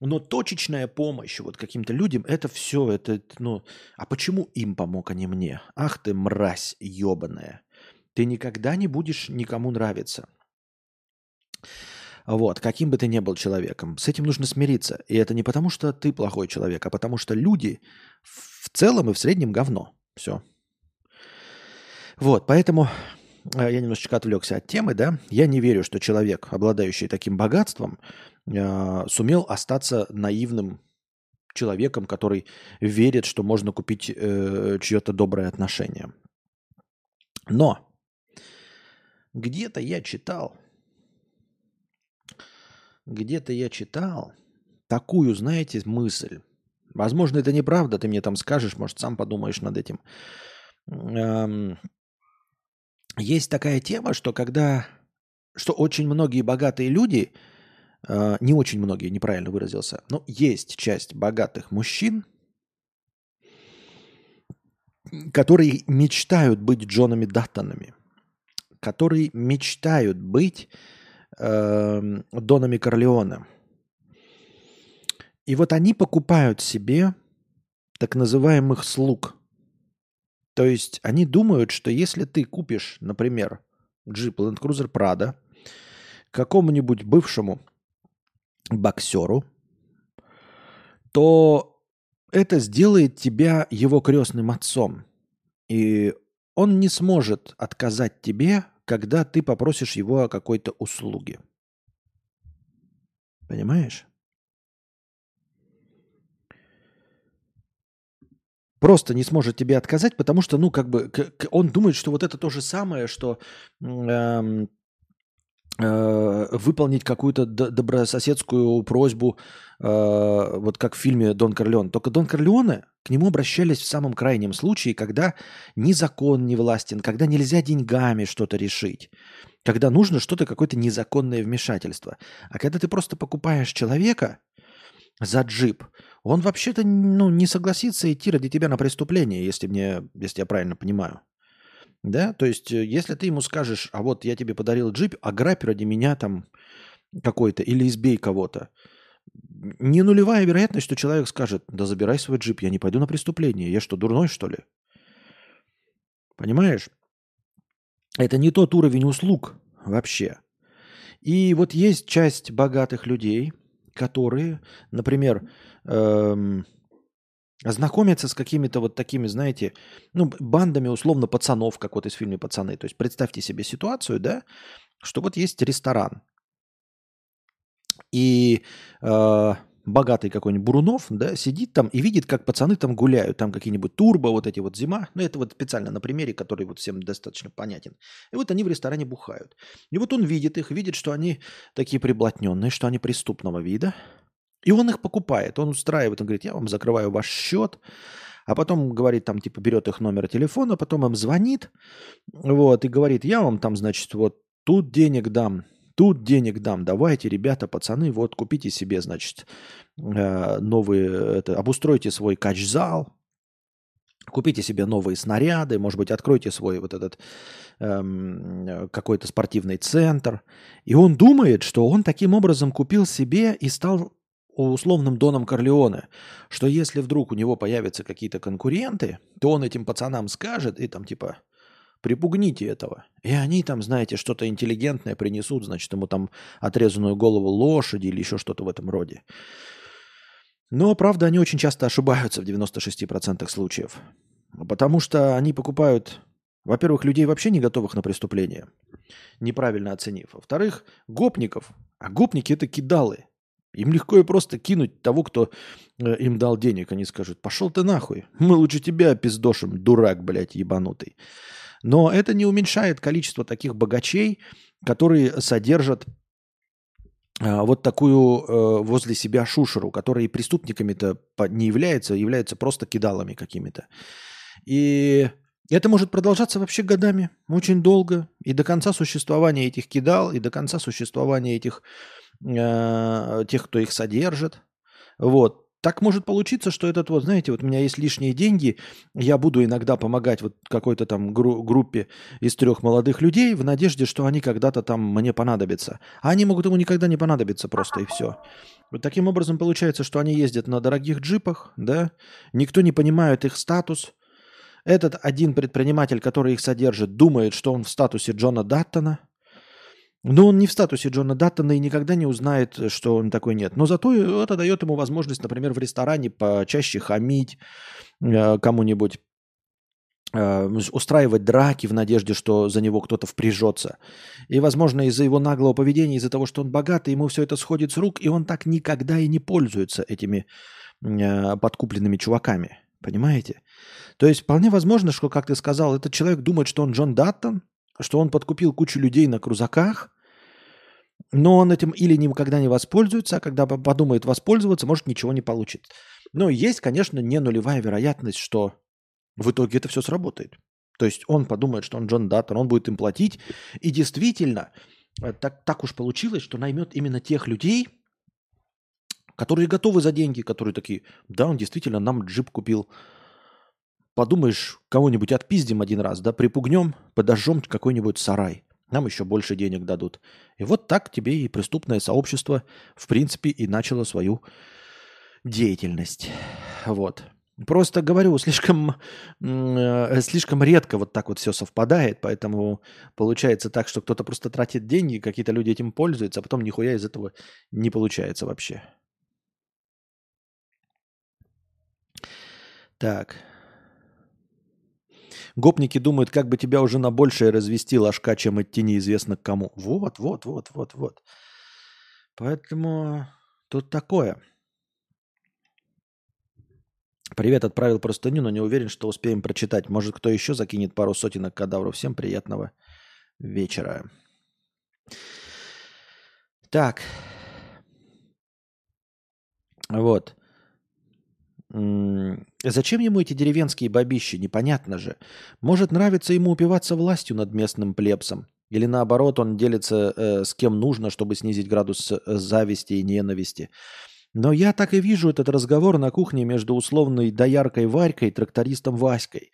Но точечная помощь вот каким-то людям, это все, это, ну, а почему им помог, а не мне? Ах ты мразь ебаная. Ты никогда не будешь никому нравиться. Вот, каким бы ты ни был человеком. С этим нужно смириться. И это не потому, что ты плохой человек, а потому что люди в целом и в среднем говно. Все. Вот, поэтому э, я немножечко отвлекся от темы, да. Я не верю, что человек, обладающий таким богатством, э, сумел остаться наивным человеком, который верит, что можно купить э, чье-то доброе отношение. Но где-то я читал, где-то я читал такую, знаете, мысль. Возможно, это неправда, ты мне там скажешь, может, сам подумаешь над этим. Есть такая тема, что когда, что очень многие богатые люди, э, не очень многие, неправильно выразился, но есть часть богатых мужчин, которые мечтают быть Джонами Даттонами – которые мечтают быть э, Донами Корлеоне. И вот они покупают себе так называемых слуг. То есть они думают, что если ты купишь, например, джип Land Cruiser Prado какому-нибудь бывшему боксеру, то это сделает тебя его крестным отцом. И он не сможет отказать тебе когда ты попросишь его о какой-то услуге. Понимаешь? Просто не сможет тебе отказать, потому что, ну, как бы, он думает, что вот это то же самое, что эм, выполнить какую-то добрососедскую просьбу, э, вот как в фильме Дон Корлеон. Только Дон Корлеоне к нему обращались в самом крайнем случае, когда ни закон не властен, когда нельзя деньгами что-то решить, когда нужно что-то, какое-то незаконное вмешательство. А когда ты просто покупаешь человека за джип, он вообще-то ну, не согласится идти ради тебя на преступление, если, мне, если я правильно понимаю. Да, то есть, э, если ты ему скажешь, а вот я тебе подарил джип, ограбь ради меня там какой-то или избей кого-то, не нулевая вероятность, что человек скажет, да забирай свой джип, я не пойду на преступление, я что, дурной что ли? Понимаешь? Это не тот уровень услуг вообще. И вот есть часть богатых людей, которые, например, эм, Знакомиться с какими-то вот такими, знаете, ну, бандами условно пацанов, как вот из фильма «Пацаны». То есть представьте себе ситуацию, да, что вот есть ресторан, и э, богатый какой-нибудь Бурунов, да, сидит там и видит, как пацаны там гуляют, там какие-нибудь турбо, вот эти вот зима, ну, это вот специально на примере, который вот всем достаточно понятен. И вот они в ресторане бухают. И вот он видит их, видит, что они такие приблотненные, что они преступного вида, и он их покупает, он устраивает, он говорит, я вам закрываю ваш счет, а потом говорит, там, типа, берет их номер телефона, потом им звонит, вот, и говорит, я вам там, значит, вот тут денег дам, тут денег дам. Давайте, ребята, пацаны, вот купите себе, значит, э, новые, это, обустройте свой кач-зал, Купите себе новые снаряды, может быть, откройте свой вот этот эм, какой-то спортивный центр. И он думает, что он таким образом купил себе и стал условным Доном Корлеоне, что если вдруг у него появятся какие-то конкуренты, то он этим пацанам скажет и там типа припугните этого. И они там, знаете, что-то интеллигентное принесут, значит, ему там отрезанную голову лошади или еще что-то в этом роде. Но, правда, они очень часто ошибаются в 96% случаев. Потому что они покупают, во-первых, людей вообще не готовых на преступление, неправильно оценив. Во-вторых, гопников. А гопники это кидалы. Им легко и просто кинуть того, кто э, им дал денег. Они скажут, пошел ты нахуй. Мы лучше тебя пиздошим, дурак, блядь, ебанутый. Но это не уменьшает количество таких богачей, которые содержат а, вот такую э, возле себя шушеру, которые преступниками-то не являются, а являются просто кидалами какими-то. И это может продолжаться вообще годами, очень долго, и до конца существования этих кидал, и до конца существования этих э, тех, кто их содержит. Вот. Так может получиться, что этот вот, знаете, вот у меня есть лишние деньги, я буду иногда помогать вот какой-то там гру- группе из трех молодых людей в надежде, что они когда-то там мне понадобятся. А они могут ему никогда не понадобиться просто и все. Вот таким образом получается, что они ездят на дорогих джипах, да, никто не понимает их статус. Этот один предприниматель, который их содержит, думает, что он в статусе Джона Даттона – но он не в статусе Джона Даттона и никогда не узнает, что он такой нет. Но зато это дает ему возможность, например, в ресторане почаще хамить э, кому-нибудь, э, устраивать драки в надежде, что за него кто-то впряжется. И, возможно, из-за его наглого поведения, из-за того, что он богатый, ему все это сходит с рук, и он так никогда и не пользуется этими э, подкупленными чуваками. Понимаете? То есть вполне возможно, что, как ты сказал, этот человек думает, что он Джон Даттон, что он подкупил кучу людей на крузаках, но он этим или никогда не воспользуется, а когда подумает воспользоваться, может ничего не получит. Но есть, конечно, не нулевая вероятность, что в итоге это все сработает. То есть он подумает, что он Джон Даттер, он будет им платить. И действительно, э, так, так уж получилось, что наймет именно тех людей, которые готовы за деньги, которые такие, да, он действительно нам джип купил. Подумаешь, кого-нибудь отпиздим один раз, да, припугнем, подожжем какой-нибудь сарай нам еще больше денег дадут. И вот так тебе и преступное сообщество, в принципе, и начало свою деятельность. Вот. Просто говорю, слишком, э, слишком редко вот так вот все совпадает, поэтому получается так, что кто-то просто тратит деньги, какие-то люди этим пользуются, а потом нихуя из этого не получается вообще. Так. Гопники думают, как бы тебя уже на большее развести ложка, чем идти неизвестно к кому. Вот, вот, вот, вот, вот. Поэтому тут такое. Привет, отправил простыню, но не уверен, что успеем прочитать. Может, кто еще закинет пару сотенок кадавров. Всем приятного вечера. Так. Вот. Зачем ему эти деревенские бабищи? Непонятно же. Может, нравится ему упиваться властью над местным плебсом. Или наоборот, он делится э, с кем нужно, чтобы снизить градус э, зависти и ненависти. Но я так и вижу этот разговор на кухне между условной дояркой Варькой и трактористом Васькой.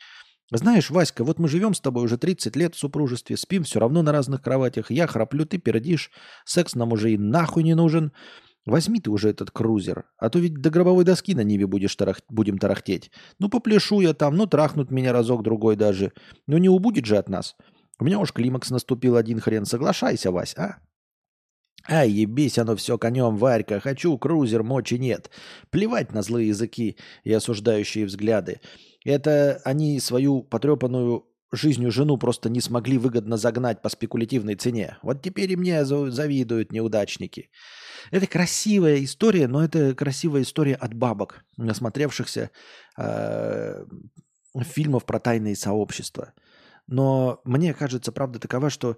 Знаешь, Васька, вот мы живем с тобой уже 30 лет в супружестве, спим все равно на разных кроватях. Я храплю, ты пердишь, секс нам уже и нахуй не нужен. Возьми ты уже этот крузер, а то ведь до гробовой доски на Ниве будешь тарах... будем тарахтеть. Ну, попляшу я там, ну, трахнут меня разок-другой даже. Ну, не убудет же от нас. У меня уж климакс наступил один хрен. Соглашайся, Вась, а? Ай, ебись оно все конем, Варька. Хочу крузер, мочи нет. Плевать на злые языки и осуждающие взгляды. Это они свою потрепанную жизнью жену просто не смогли выгодно загнать по спекулятивной цене. Вот теперь и мне завидуют неудачники. Это красивая история, но это красивая история от бабок, насмотревшихся э, фильмов про тайные сообщества. Но мне кажется, правда такова, что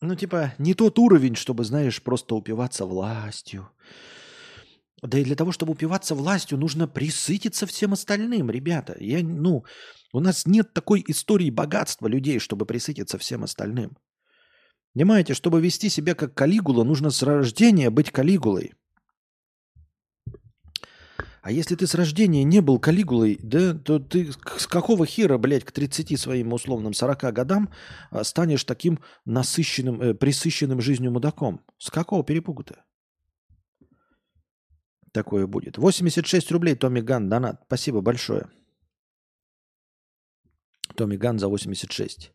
ну, типа, не тот уровень, чтобы, знаешь, просто упиваться властью. Да и для того, чтобы упиваться властью, нужно присытиться всем остальным, ребята. Я, ну, у нас нет такой истории богатства людей, чтобы присытиться всем остальным. Понимаете, чтобы вести себя как калигула, нужно с рождения быть калигулой. А если ты с рождения не был калигулой, да, то ты с какого хера, блядь, к 30 своим условным 40 годам а, станешь таким насыщенным, э, присыщенным жизнью мудаком? С какого перепугу-то? Такое будет. 86 рублей Томми Ган, донат. Спасибо большое. Томми Ган за 86.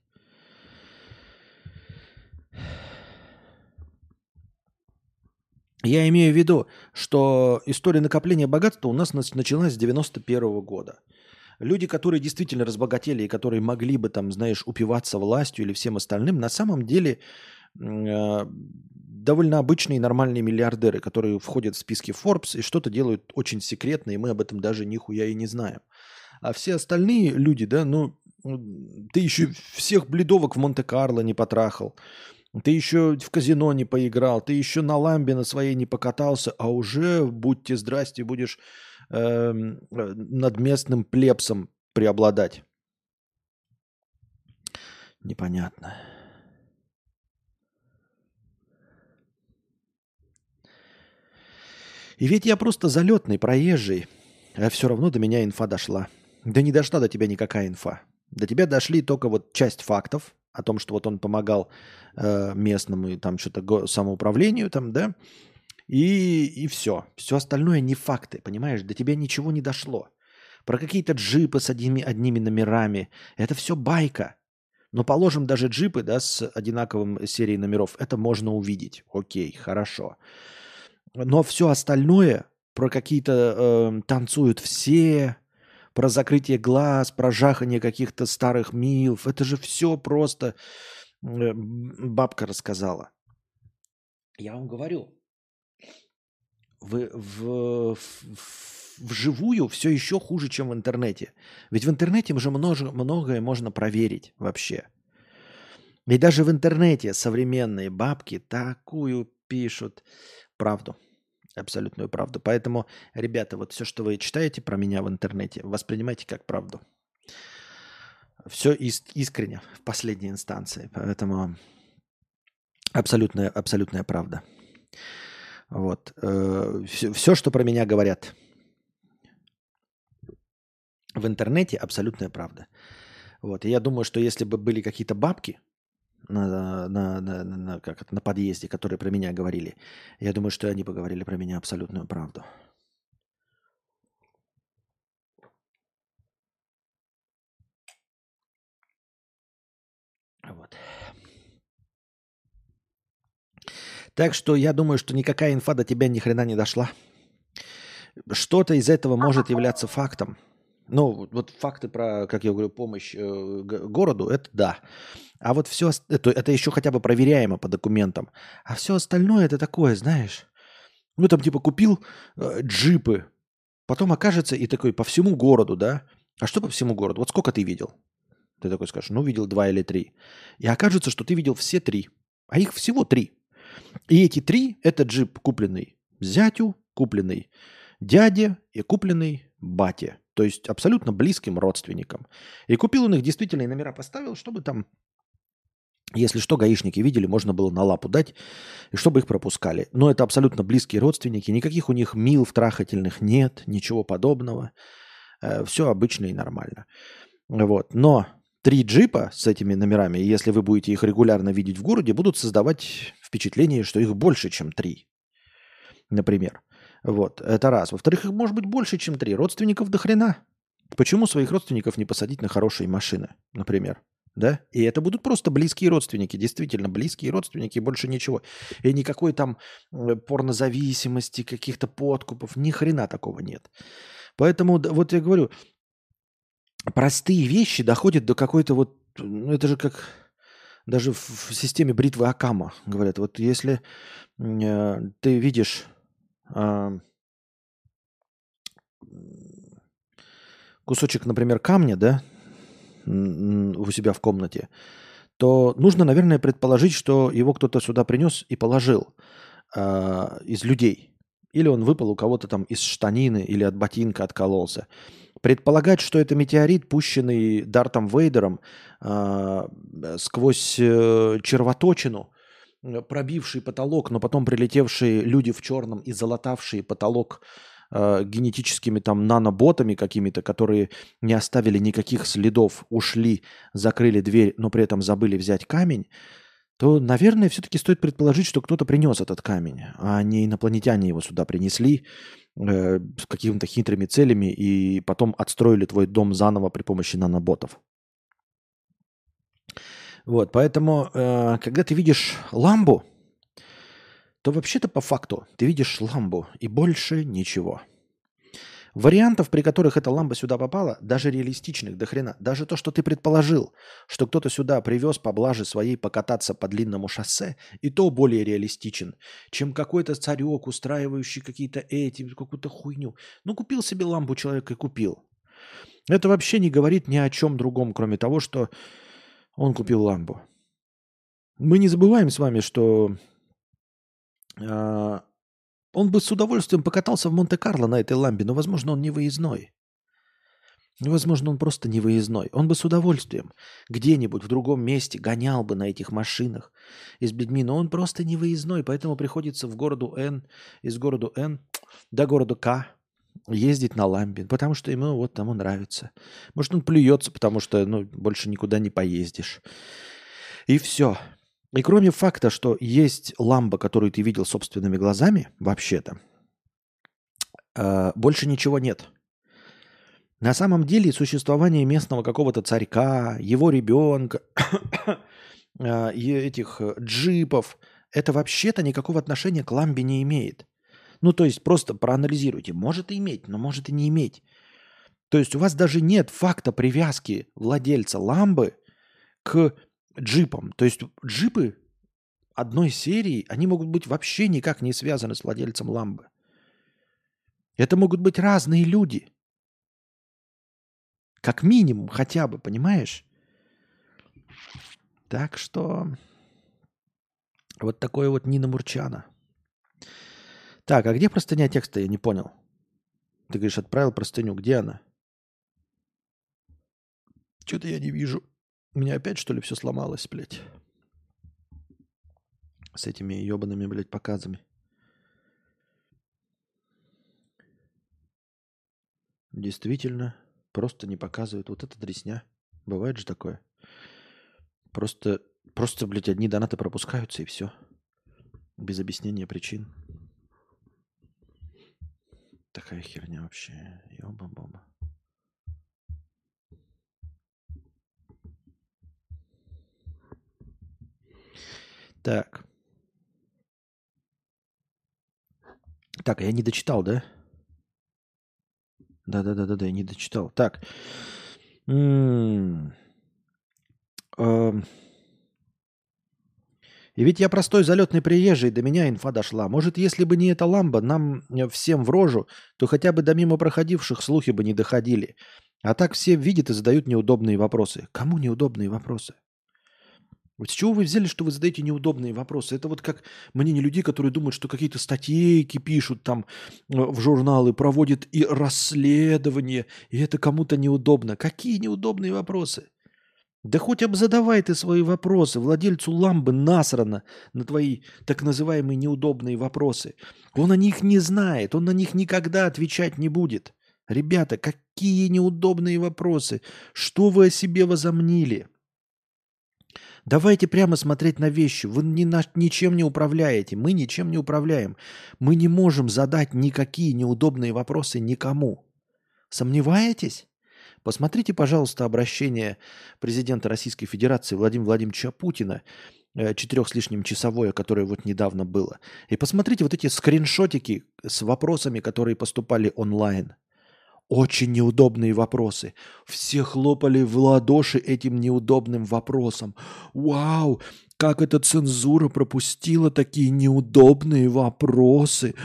Я имею в виду, что история накопления богатства у нас началась с 91 года. Люди, которые действительно разбогатели и которые могли бы, там, знаешь, упиваться властью или всем остальным, на самом деле э, довольно обычные нормальные миллиардеры, которые входят в списки Forbes и что-то делают очень секретно, и мы об этом даже нихуя и не знаем. А все остальные люди, да, ну, ты еще всех бледовок в Монте-Карло не потрахал, ты еще в казино не поиграл, ты еще на ламбе на своей не покатался, а уже, будьте здрасте, будешь э, над местным плебсом преобладать. Непонятно. И ведь я просто залетный, проезжий, а все равно до меня инфа дошла. Да не дошла до тебя никакая инфа. До тебя дошли только вот часть фактов, о том, что вот он помогал э, местному там что-то самоуправлению, там, да, и, и все. Все остальное не факты, понимаешь? До тебя ничего не дошло. Про какие-то джипы с одними, одними номерами. Это все байка. Но положим даже джипы, да, с одинаковым серией номеров. Это можно увидеть. Окей, хорошо. Но все остальное, про какие-то э, танцуют все, про закрытие глаз, про жахание каких-то старых милф. Это же все просто э, бабка рассказала. Я вам говорю, в, в, в, вживую все еще хуже, чем в интернете. Ведь в интернете уже много, многое можно проверить вообще. И даже в интернете современные бабки такую пишут правду абсолютную правду. Поэтому, ребята, вот все, что вы читаете про меня в интернете, воспринимайте как правду. Все иск- искренне в последней инстанции. Поэтому абсолютная, абсолютная правда. Вот. Э, все, что про меня говорят в интернете, абсолютная правда. Вот. И я думаю, что если бы были какие-то бабки, на, на, на, на, как это, на подъезде, которые про меня говорили. Я думаю, что они поговорили про меня абсолютную правду. Вот. Так что я думаю, что никакая инфа до тебя ни хрена не дошла. Что-то из этого может являться фактом. Ну, вот факты про, как я говорю, помощь э, городу, это да. А вот все, это, это еще хотя бы проверяемо по документам. А все остальное это такое, знаешь. Ну, там типа купил э, джипы, потом окажется и такой по всему городу, да? А что по всему городу? Вот сколько ты видел? Ты такой скажешь, ну, видел два или три. И окажется, что ты видел все три. А их всего три. И эти три – это джип, купленный зятю, купленный дяде и купленный бате. То есть абсолютно близким родственникам. И купил он их, действительно, и номера поставил, чтобы там, если что, гаишники видели, можно было на лапу дать, и чтобы их пропускали. Но это абсолютно близкие родственники, никаких у них мил втрахательных нет, ничего подобного. Э, Все обычно и нормально. Вот. Но три джипа с этими номерами, если вы будете их регулярно видеть в городе, будут создавать впечатление, что их больше, чем три. Например. Вот, это раз. Во-вторых, их может быть больше, чем три. Родственников до хрена. Почему своих родственников не посадить на хорошие машины, например? Да? И это будут просто близкие родственники, действительно близкие родственники, больше ничего. И никакой там э, порнозависимости, каких-то подкупов, ни хрена такого нет. Поэтому, вот я говорю, простые вещи доходят до какой-то вот, ну это же как даже в, системе бритвы Акама говорят, вот если э, ты видишь кусочек, например, камня, да, у себя в комнате, то нужно, наверное, предположить, что его кто-то сюда принес и положил э, из людей. Или он выпал у кого-то там из штанины или от ботинка откололся. Предполагать, что это метеорит, пущенный Дартом Вейдером э, сквозь э, червоточину пробивший потолок, но потом прилетевшие люди в черном и залатавшие потолок э, генетическими там наноботами какими-то, которые не оставили никаких следов, ушли, закрыли дверь, но при этом забыли взять камень, то, наверное, все-таки стоит предположить, что кто-то принес этот камень, а не инопланетяне его сюда принесли э, с какими-то хитрыми целями и потом отстроили твой дом заново при помощи наноботов. Вот, поэтому, э, когда ты видишь ламбу, то вообще-то по факту ты видишь ламбу и больше ничего. Вариантов, при которых эта ламба сюда попала, даже реалистичных до хрена. Даже то, что ты предположил, что кто-то сюда привез поблаже своей покататься по длинному шоссе, и то более реалистичен, чем какой-то царек, устраивающий какие-то эти, какую-то хуйню. Ну, купил себе ламбу человек и купил. Это вообще не говорит ни о чем другом, кроме того, что он купил ламбу. Мы не забываем с вами, что э, он бы с удовольствием покатался в Монте-Карло на этой ламбе, но, возможно, он не выездной. Возможно, он просто не выездной. Он бы с удовольствием где-нибудь в другом месте гонял бы на этих машинах из людьми, но он просто не выездной, поэтому приходится в городу Н, из города Н до города К ездить на ламбе, потому что ему вот тому нравится. Может, он плюется, потому что ну, больше никуда не поездишь. И все. И кроме факта, что есть ламба, которую ты видел собственными глазами, вообще-то, э, больше ничего нет. На самом деле существование местного какого-то царька, его ребенка, э, этих джипов, это вообще-то никакого отношения к ламбе не имеет. Ну, то есть просто проанализируйте. Может и иметь, но может и не иметь. То есть у вас даже нет факта привязки владельца ламбы к джипам. То есть джипы одной серии, они могут быть вообще никак не связаны с владельцем ламбы. Это могут быть разные люди. Как минимум, хотя бы, понимаешь? Так что вот такое вот Нина Мурчана – так, а где простыня текста? Я не понял. Ты говоришь, отправил простыню. Где она? Что-то я не вижу. У меня опять, что ли, все сломалось, блядь. С этими ебаными, блядь, показами. Действительно, просто не показывают. Вот это дресня. Бывает же такое. Просто, просто, блядь, одни донаты пропускаются и все. Без объяснения причин. Такая херня вообще. Ёба-боба. Так. Так, я не дочитал, да? Да-да-да-да-да, я не дочитал. Так. М -м -м и ведь я простой залетный приезжий, до меня инфа дошла. Может, если бы не эта ламба, нам э, всем в рожу, то хотя бы до мимо проходивших слухи бы не доходили. А так все видят и задают неудобные вопросы. Кому неудобные вопросы? Вот с чего вы взяли, что вы задаете неудобные вопросы? Это вот как мнение людей, которые думают, что какие-то статейки пишут там э, в журналы, проводят и расследования, и это кому-то неудобно. Какие неудобные вопросы? Да хоть обзадавай ты свои вопросы. Владельцу ламбы насрано на твои так называемые неудобные вопросы. Он о них не знает, он на них никогда отвечать не будет. Ребята, какие неудобные вопросы? Что вы о себе возомнили? Давайте прямо смотреть на вещи. Вы ни на, ничем не управляете. Мы ничем не управляем. Мы не можем задать никакие неудобные вопросы никому. Сомневаетесь? Посмотрите, пожалуйста, обращение президента Российской Федерации Владимира Владимировича Путина, э, четырех с лишним часовое, которое вот недавно было. И посмотрите вот эти скриншотики с вопросами, которые поступали онлайн. Очень неудобные вопросы. Все хлопали в ладоши этим неудобным вопросом. Вау, как эта цензура пропустила такие неудобные вопросы.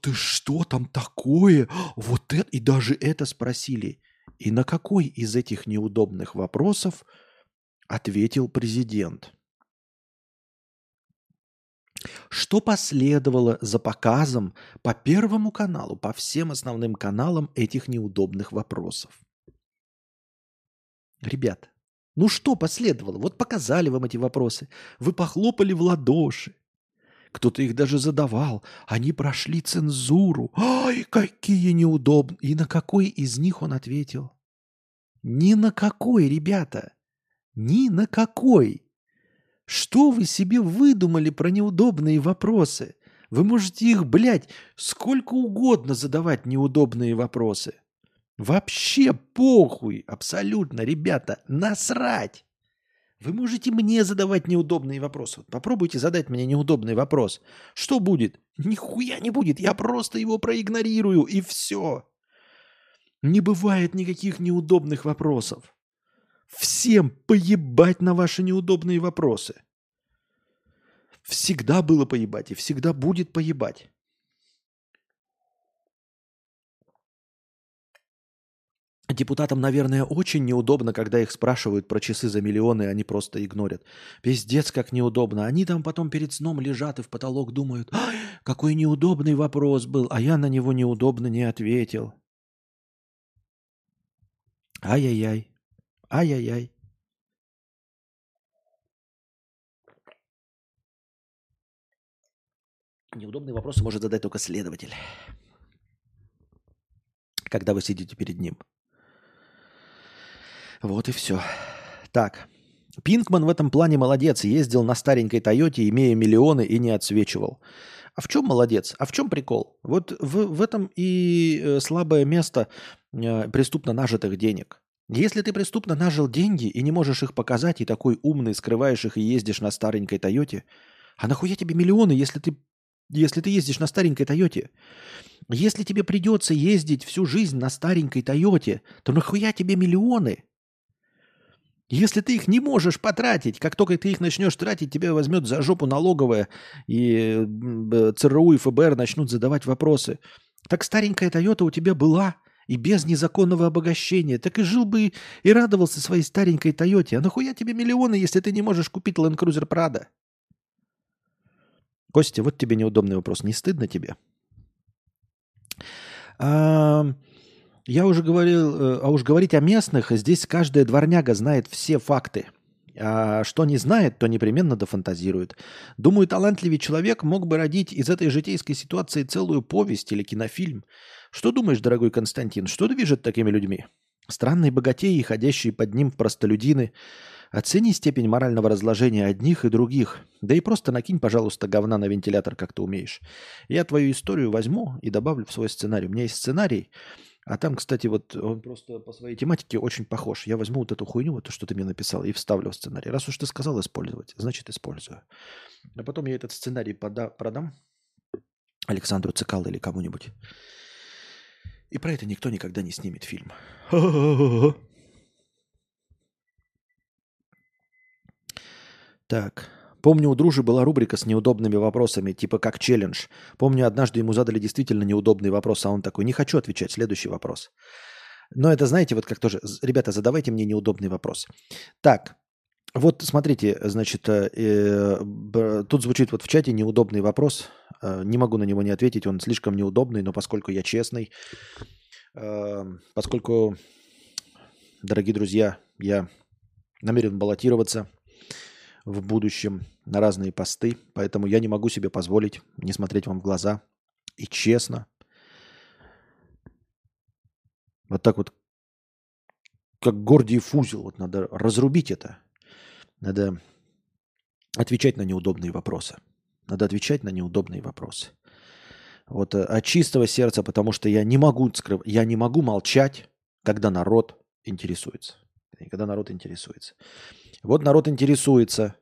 Ты что там такое? Вот это и даже это спросили. И на какой из этих неудобных вопросов ответил президент? Что последовало за показом по Первому каналу, по всем основным каналам этих неудобных вопросов? Ребят, Ну что последовало? Вот показали вам эти вопросы. Вы похлопали в ладоши. Кто-то их даже задавал. Они прошли цензуру. Ай, какие неудобные. И на какой из них он ответил? Ни на какой, ребята. Ни на какой. Что вы себе выдумали про неудобные вопросы? Вы можете их, блядь, сколько угодно задавать неудобные вопросы. Вообще похуй, абсолютно, ребята, насрать. Вы можете мне задавать неудобные вопросы. Попробуйте задать мне неудобный вопрос. Что будет? Нихуя не будет. Я просто его проигнорирую и все. Не бывает никаких неудобных вопросов. Всем поебать на ваши неудобные вопросы. Всегда было поебать и всегда будет поебать. Депутатам, наверное, очень неудобно, когда их спрашивают про часы за миллионы, и они просто игнорят. Пиздец, как неудобно. Они там потом перед сном лежат и в потолок думают, какой неудобный вопрос был, а я на него неудобно не ответил. Ай-яй-яй. Ай-яй-яй. Неудобные вопросы может задать только следователь, когда вы сидите перед ним. Вот и все. Так. Пинкман в этом плане молодец. Ездил на старенькой Тойоте, имея миллионы и не отсвечивал. А в чем молодец? А в чем прикол? Вот в, в этом и э, слабое место э, преступно нажитых денег. Если ты преступно нажил деньги и не можешь их показать, и такой умный, скрываешь их и ездишь на старенькой Тойоте, а нахуя тебе миллионы, если ты, если ты ездишь на старенькой Тойоте? Если тебе придется ездить всю жизнь на старенькой Тойоте, то нахуя тебе миллионы? Если ты их не можешь потратить, как только ты их начнешь тратить, тебя возьмет за жопу налоговая, и ЦРУ и ФБР начнут задавать вопросы. Так старенькая Тойота у тебя была, и без незаконного обогащения. Так и жил бы и радовался своей старенькой Тойоте. А нахуя тебе миллионы, если ты не можешь купить Land Cruiser Prado? Костя, вот тебе неудобный вопрос. Не стыдно тебе? А, я уже говорил, э, а уж говорить о местных, здесь каждая дворняга знает все факты. А что не знает, то непременно дофантазирует. Думаю, талантливый человек мог бы родить из этой житейской ситуации целую повесть или кинофильм. Что думаешь, дорогой Константин, что движет такими людьми? Странные богатеи, ходящие под ним простолюдины. Оцени степень морального разложения одних и других. Да и просто накинь, пожалуйста, говна на вентилятор, как ты умеешь. Я твою историю возьму и добавлю в свой сценарий. У меня есть сценарий, а там, кстати, вот он просто по своей тематике очень похож. Я возьму вот эту хуйню, вот то, что ты мне написал, и вставлю в сценарий. Раз уж ты сказал использовать, значит использую. А потом я этот сценарий пода- продам Александру Цикало или кому-нибудь. И про это никто никогда не снимет фильм. Так. Помню, у Дружи была рубрика с неудобными вопросами, типа как челлендж. Помню, однажды ему задали действительно неудобный вопрос, а он такой, не хочу отвечать, следующий вопрос. Но это, знаете, вот как тоже, ребята, задавайте мне неудобный вопрос. Так, вот смотрите, значит, э, э, тут звучит вот в чате неудобный вопрос. Э, не могу на него не ответить, он слишком неудобный, но поскольку я честный, э, поскольку, дорогие друзья, я намерен баллотироваться – в будущем на разные посты, поэтому я не могу себе позволить не смотреть вам в глаза и честно. Вот так вот, как Гордиев узел, вот надо разрубить это. Надо отвечать на неудобные вопросы. Надо отвечать на неудобные вопросы. Вот э, от чистого сердца, потому что я не могу скрыв... я не могу молчать, когда народ интересуется. Когда народ интересуется. Вот народ интересуется,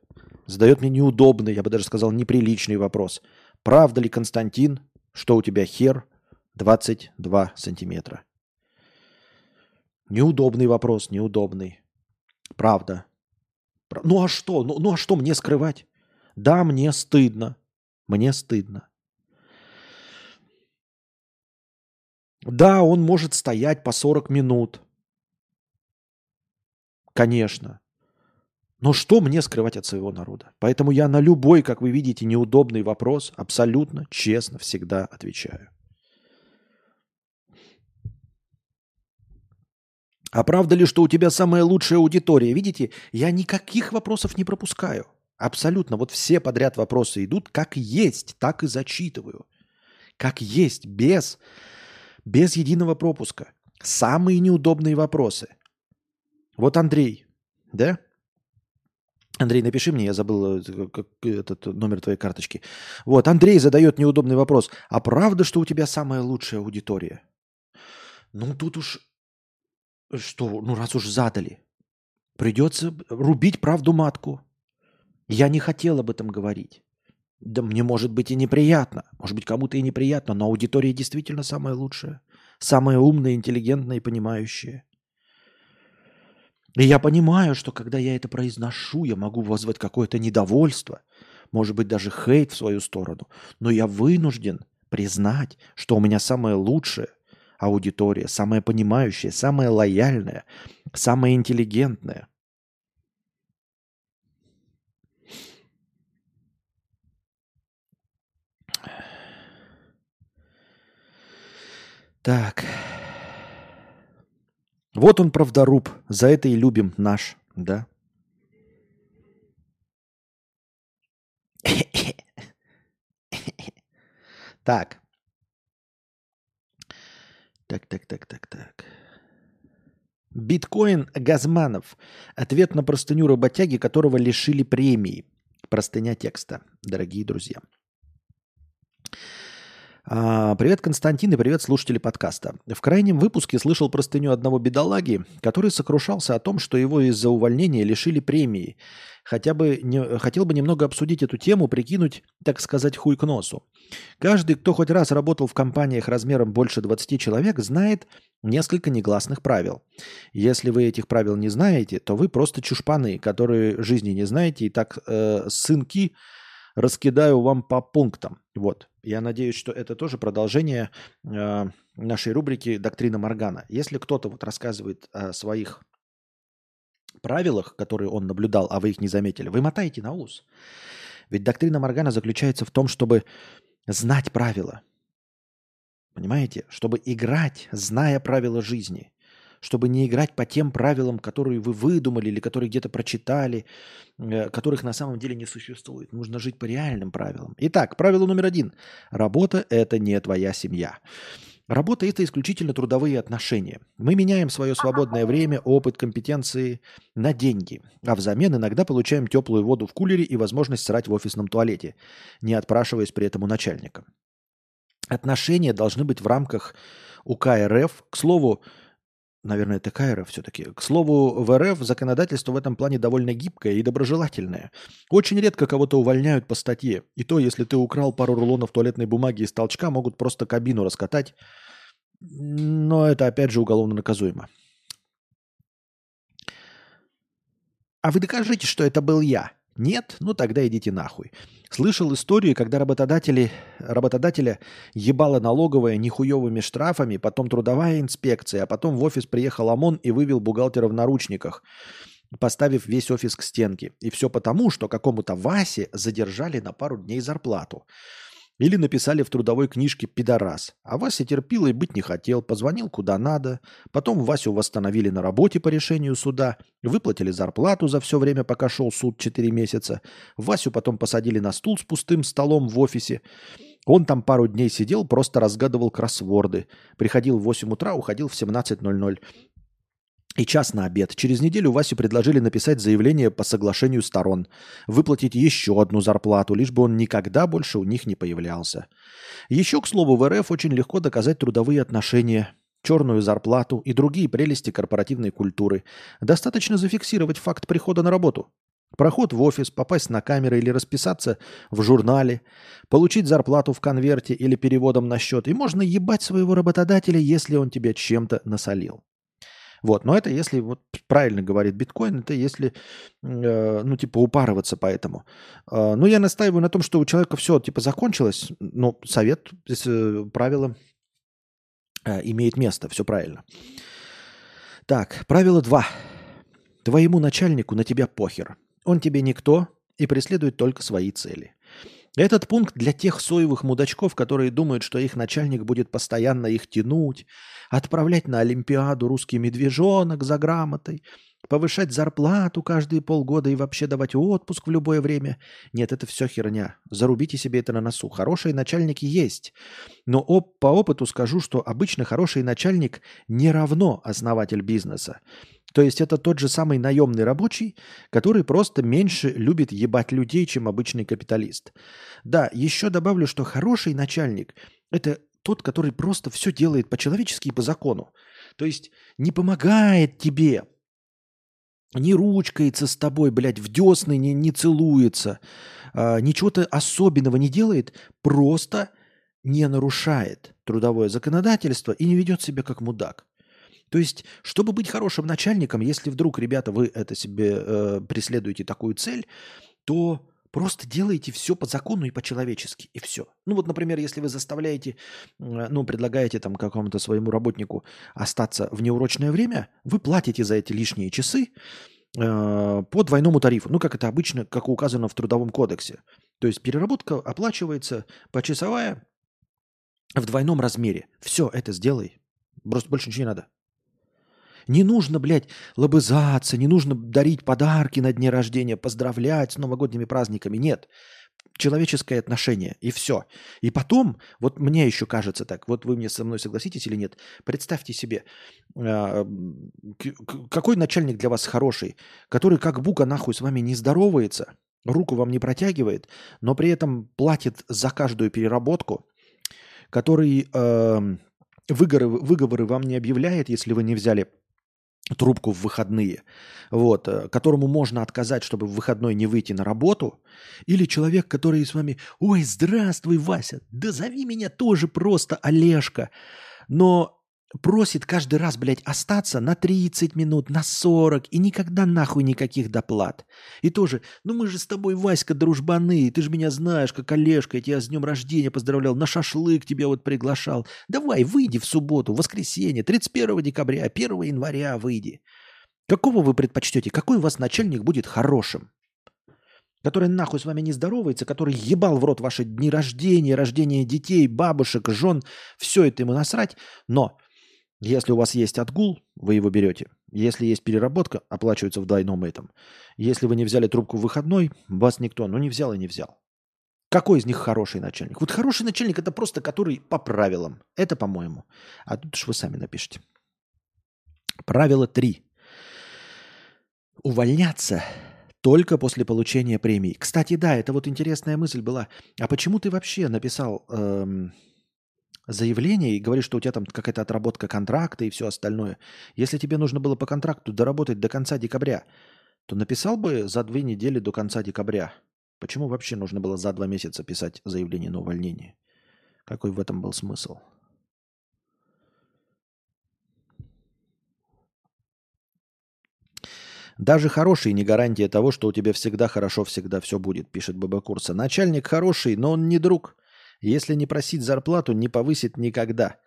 задает мне неудобный, я бы даже сказал, неприличный вопрос. Правда ли, Константин, что у тебя хер 22 сантиметра? Неудобный вопрос, неудобный. Правда. Ну а что? Ну, ну а что мне скрывать? Да, мне стыдно. Мне стыдно. Да, он может стоять по 40 минут. Конечно. Но что мне скрывать от своего народа? Поэтому я на любой, как вы видите, неудобный вопрос абсолютно честно всегда отвечаю. А правда ли, что у тебя самая лучшая аудитория? Видите, я никаких вопросов не пропускаю. Абсолютно. Вот все подряд вопросы идут как есть, так и зачитываю. Как есть, без, без единого пропуска. Самые неудобные вопросы. Вот Андрей, да? Андрей, напиши мне, я забыл э, этот номер твоей карточки. Вот, Андрей задает неудобный вопрос. А правда, что у тебя самая лучшая аудитория? Ну, тут уж что, ну раз уж задали, придется рубить правду матку. Я не хотел об этом говорить. Да мне может быть и неприятно. Может быть, кому-то и неприятно, но аудитория действительно самая лучшая. Самая умная, интеллигентная и понимающая. И я понимаю, что когда я это произношу, я могу вызвать какое-то недовольство, может быть, даже хейт в свою сторону. Но я вынужден признать, что у меня самая лучшая аудитория, самая понимающая, самая лояльная, самая интеллигентная. Так. Вот он правдоруб. За это и любим наш, да? Так. Так, так, так, так, так. Биткоин Газманов. Ответ на простыню работяги, которого лишили премии. Простыня текста, дорогие друзья. А, привет, Константин, и привет, слушатели подкаста. В крайнем выпуске слышал простыню одного бедолаги, который сокрушался о том, что его из-за увольнения лишили премии. Хотя бы не, хотел бы немного обсудить эту тему, прикинуть, так сказать, хуй к носу. Каждый, кто хоть раз работал в компаниях размером больше 20 человек, знает несколько негласных правил. Если вы этих правил не знаете, то вы просто чушпаны, которые жизни не знаете, и так э, сынки раскидаю вам по пунктам. Вот. Я надеюсь, что это тоже продолжение э, нашей рубрики «Доктрина Моргана». Если кто-то вот рассказывает о своих правилах, которые он наблюдал, а вы их не заметили, вы мотаете на ус. Ведь доктрина Моргана заключается в том, чтобы знать правила. Понимаете? Чтобы играть, зная правила жизни чтобы не играть по тем правилам, которые вы выдумали или которые где-то прочитали, э, которых на самом деле не существует. Нужно жить по реальным правилам. Итак, правило номер один. Работа – это не твоя семья. Работа – это исключительно трудовые отношения. Мы меняем свое свободное время, опыт, компетенции на деньги, а взамен иногда получаем теплую воду в кулере и возможность срать в офисном туалете, не отпрашиваясь при этом у начальника. Отношения должны быть в рамках УК РФ. К слову, наверное, это КРФ все-таки. К слову, в РФ законодательство в этом плане довольно гибкое и доброжелательное. Очень редко кого-то увольняют по статье. И то, если ты украл пару рулонов туалетной бумаги из толчка, могут просто кабину раскатать. Но это, опять же, уголовно наказуемо. А вы докажите, что это был я. Нет? Ну тогда идите нахуй. Слышал историю, когда работодатели, работодателя ебало налоговая нихуевыми штрафами, потом трудовая инспекция, а потом в офис приехал ОМОН и вывел бухгалтера в наручниках, поставив весь офис к стенке. И все потому, что какому-то Васе задержали на пару дней зарплату. Или написали в трудовой книжке «пидорас». А Вася терпил и быть не хотел, позвонил куда надо. Потом Васю восстановили на работе по решению суда, выплатили зарплату за все время, пока шел суд 4 месяца. Васю потом посадили на стул с пустым столом в офисе. Он там пару дней сидел, просто разгадывал кроссворды. Приходил в 8 утра, уходил в 17.00 и час на обед. Через неделю Васю предложили написать заявление по соглашению сторон, выплатить еще одну зарплату, лишь бы он никогда больше у них не появлялся. Еще, к слову, в РФ очень легко доказать трудовые отношения, черную зарплату и другие прелести корпоративной культуры. Достаточно зафиксировать факт прихода на работу. Проход в офис, попасть на камеры или расписаться в журнале, получить зарплату в конверте или переводом на счет, и можно ебать своего работодателя, если он тебя чем-то насолил. Вот, но это если, вот правильно говорит биткоин, это если, э, ну, типа, упарываться по этому. Э, ну, я настаиваю на том, что у человека все, типа, закончилось, но совет, э, правило э, имеет место, все правильно. Так, правило 2. Твоему начальнику на тебя похер. Он тебе никто и преследует только свои цели. Этот пункт для тех соевых мудачков, которые думают, что их начальник будет постоянно их тянуть, отправлять на Олимпиаду русский медвежонок за грамотой, повышать зарплату каждые полгода и вообще давать отпуск в любое время. Нет, это все херня. Зарубите себе это на носу. Хорошие начальники есть. Но оп, по опыту скажу, что обычно хороший начальник не равно основатель бизнеса. То есть это тот же самый наемный рабочий, который просто меньше любит ебать людей, чем обычный капиталист. Да, еще добавлю, что хороший начальник – это тот, который просто все делает по-человечески и по закону. То есть не помогает тебе, не ручкается с тобой, блядь, в десны не, не целуется, а, ничего-то особенного не делает, просто не нарушает трудовое законодательство и не ведет себя как мудак. То есть, чтобы быть хорошим начальником, если вдруг, ребята, вы это себе э, преследуете такую цель, то просто делайте все по закону и по-человечески, и все. Ну вот, например, если вы заставляете, ну, предлагаете там какому-то своему работнику остаться в неурочное время, вы платите за эти лишние часы э, по двойному тарифу. Ну, как это обычно, как указано в Трудовом кодексе. То есть переработка оплачивается почасовая в двойном размере. Все, это сделай. Просто больше ничего не надо. Не нужно, блядь, лобызаться, не нужно дарить подарки на дне рождения, поздравлять с новогодними праздниками. Нет. Человеческое отношение, и все. И потом, вот мне еще кажется так, вот вы мне со мной согласитесь или нет, представьте себе, а, какой начальник для вас хороший, который как бука нахуй с вами не здоровается, руку вам не протягивает, но при этом платит за каждую переработку, который э, выговоры, выговоры вам не объявляет, если вы не взяли трубку в выходные, вот, э, которому можно отказать, чтобы в выходной не выйти на работу, или человек, который с вами, ой, здравствуй, Вася, да зови меня тоже просто Олежка, но просит каждый раз, блядь, остаться на 30 минут, на 40, и никогда нахуй никаких доплат. И тоже, ну мы же с тобой, Васька, дружбаны, ты же меня знаешь, как Олежка, я тебя с днем рождения поздравлял, на шашлык тебя вот приглашал. Давай, выйди в субботу, в воскресенье, 31 декабря, 1 января выйди. Какого вы предпочтете? Какой у вас начальник будет хорошим? который нахуй с вами не здоровается, который ебал в рот ваши дни рождения, рождения детей, бабушек, жен, все это ему насрать, но если у вас есть отгул, вы его берете. Если есть переработка, оплачивается в двойном этом. Если вы не взяли трубку в выходной, вас никто, ну не взял и не взял. Какой из них хороший начальник? Вот хороший начальник это просто который по правилам. Это по-моему. А тут уж вы сами напишите. Правило 3. Увольняться только после получения премии. Кстати, да, это вот интересная мысль была. А почему ты вообще написал эм, заявление и говоришь, что у тебя там какая-то отработка контракта и все остальное. Если тебе нужно было по контракту доработать до конца декабря, то написал бы за две недели до конца декабря. Почему вообще нужно было за два месяца писать заявление на увольнение? Какой в этом был смысл? Даже хороший не гарантия того, что у тебя всегда хорошо, всегда все будет, пишет Баба Курса. Начальник хороший, но он не друг. Если не просить зарплату, не повысит никогда.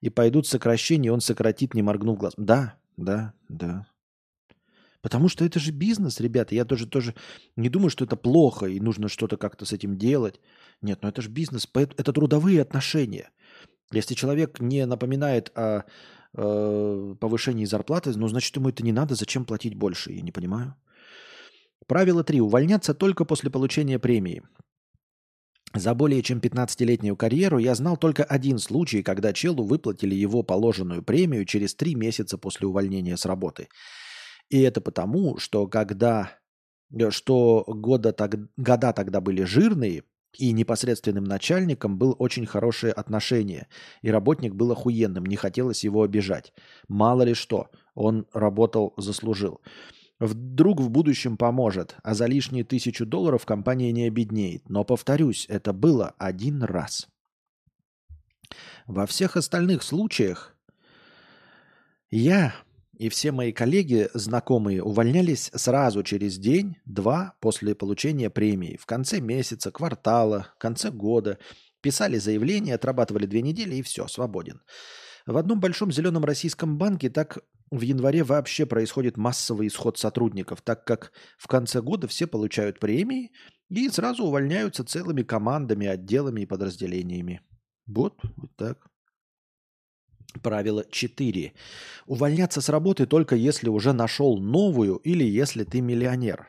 И пойдут сокращения, он сократит, не моргнув глаз. Да, да, да. Потому что это же бизнес, ребята. Я тоже, тоже не думаю, что это плохо и нужно что-то как-то с этим делать. Нет, ну это же бизнес, это трудовые отношения. Если человек не напоминает о э, повышении зарплаты, ну значит ему это не надо, зачем платить больше, я не понимаю. Правило 3. Увольняться только после получения премии. За более чем 15-летнюю карьеру я знал только один случай, когда челу выплатили его положенную премию через три месяца после увольнения с работы. И это потому, что когда э, что года, так, года тогда были жирные, и непосредственным начальником был очень хорошее отношение, и работник был охуенным, не хотелось его обижать. Мало ли что, он работал, заслужил. Вдруг в будущем поможет, а за лишние тысячу долларов компания не обеднеет. Но, повторюсь, это было один раз. Во всех остальных случаях я и все мои коллеги, знакомые, увольнялись сразу через день-два после получения премии. В конце месяца, квартала, конце года. Писали заявление, отрабатывали две недели и все, свободен. В одном большом зеленом российском банке так в январе вообще происходит массовый исход сотрудников, так как в конце года все получают премии, И сразу увольняются целыми командами, отделами и подразделениями. Вот, вот так. Правило 4. Увольняться с работы только если уже нашел новую или если ты миллионер.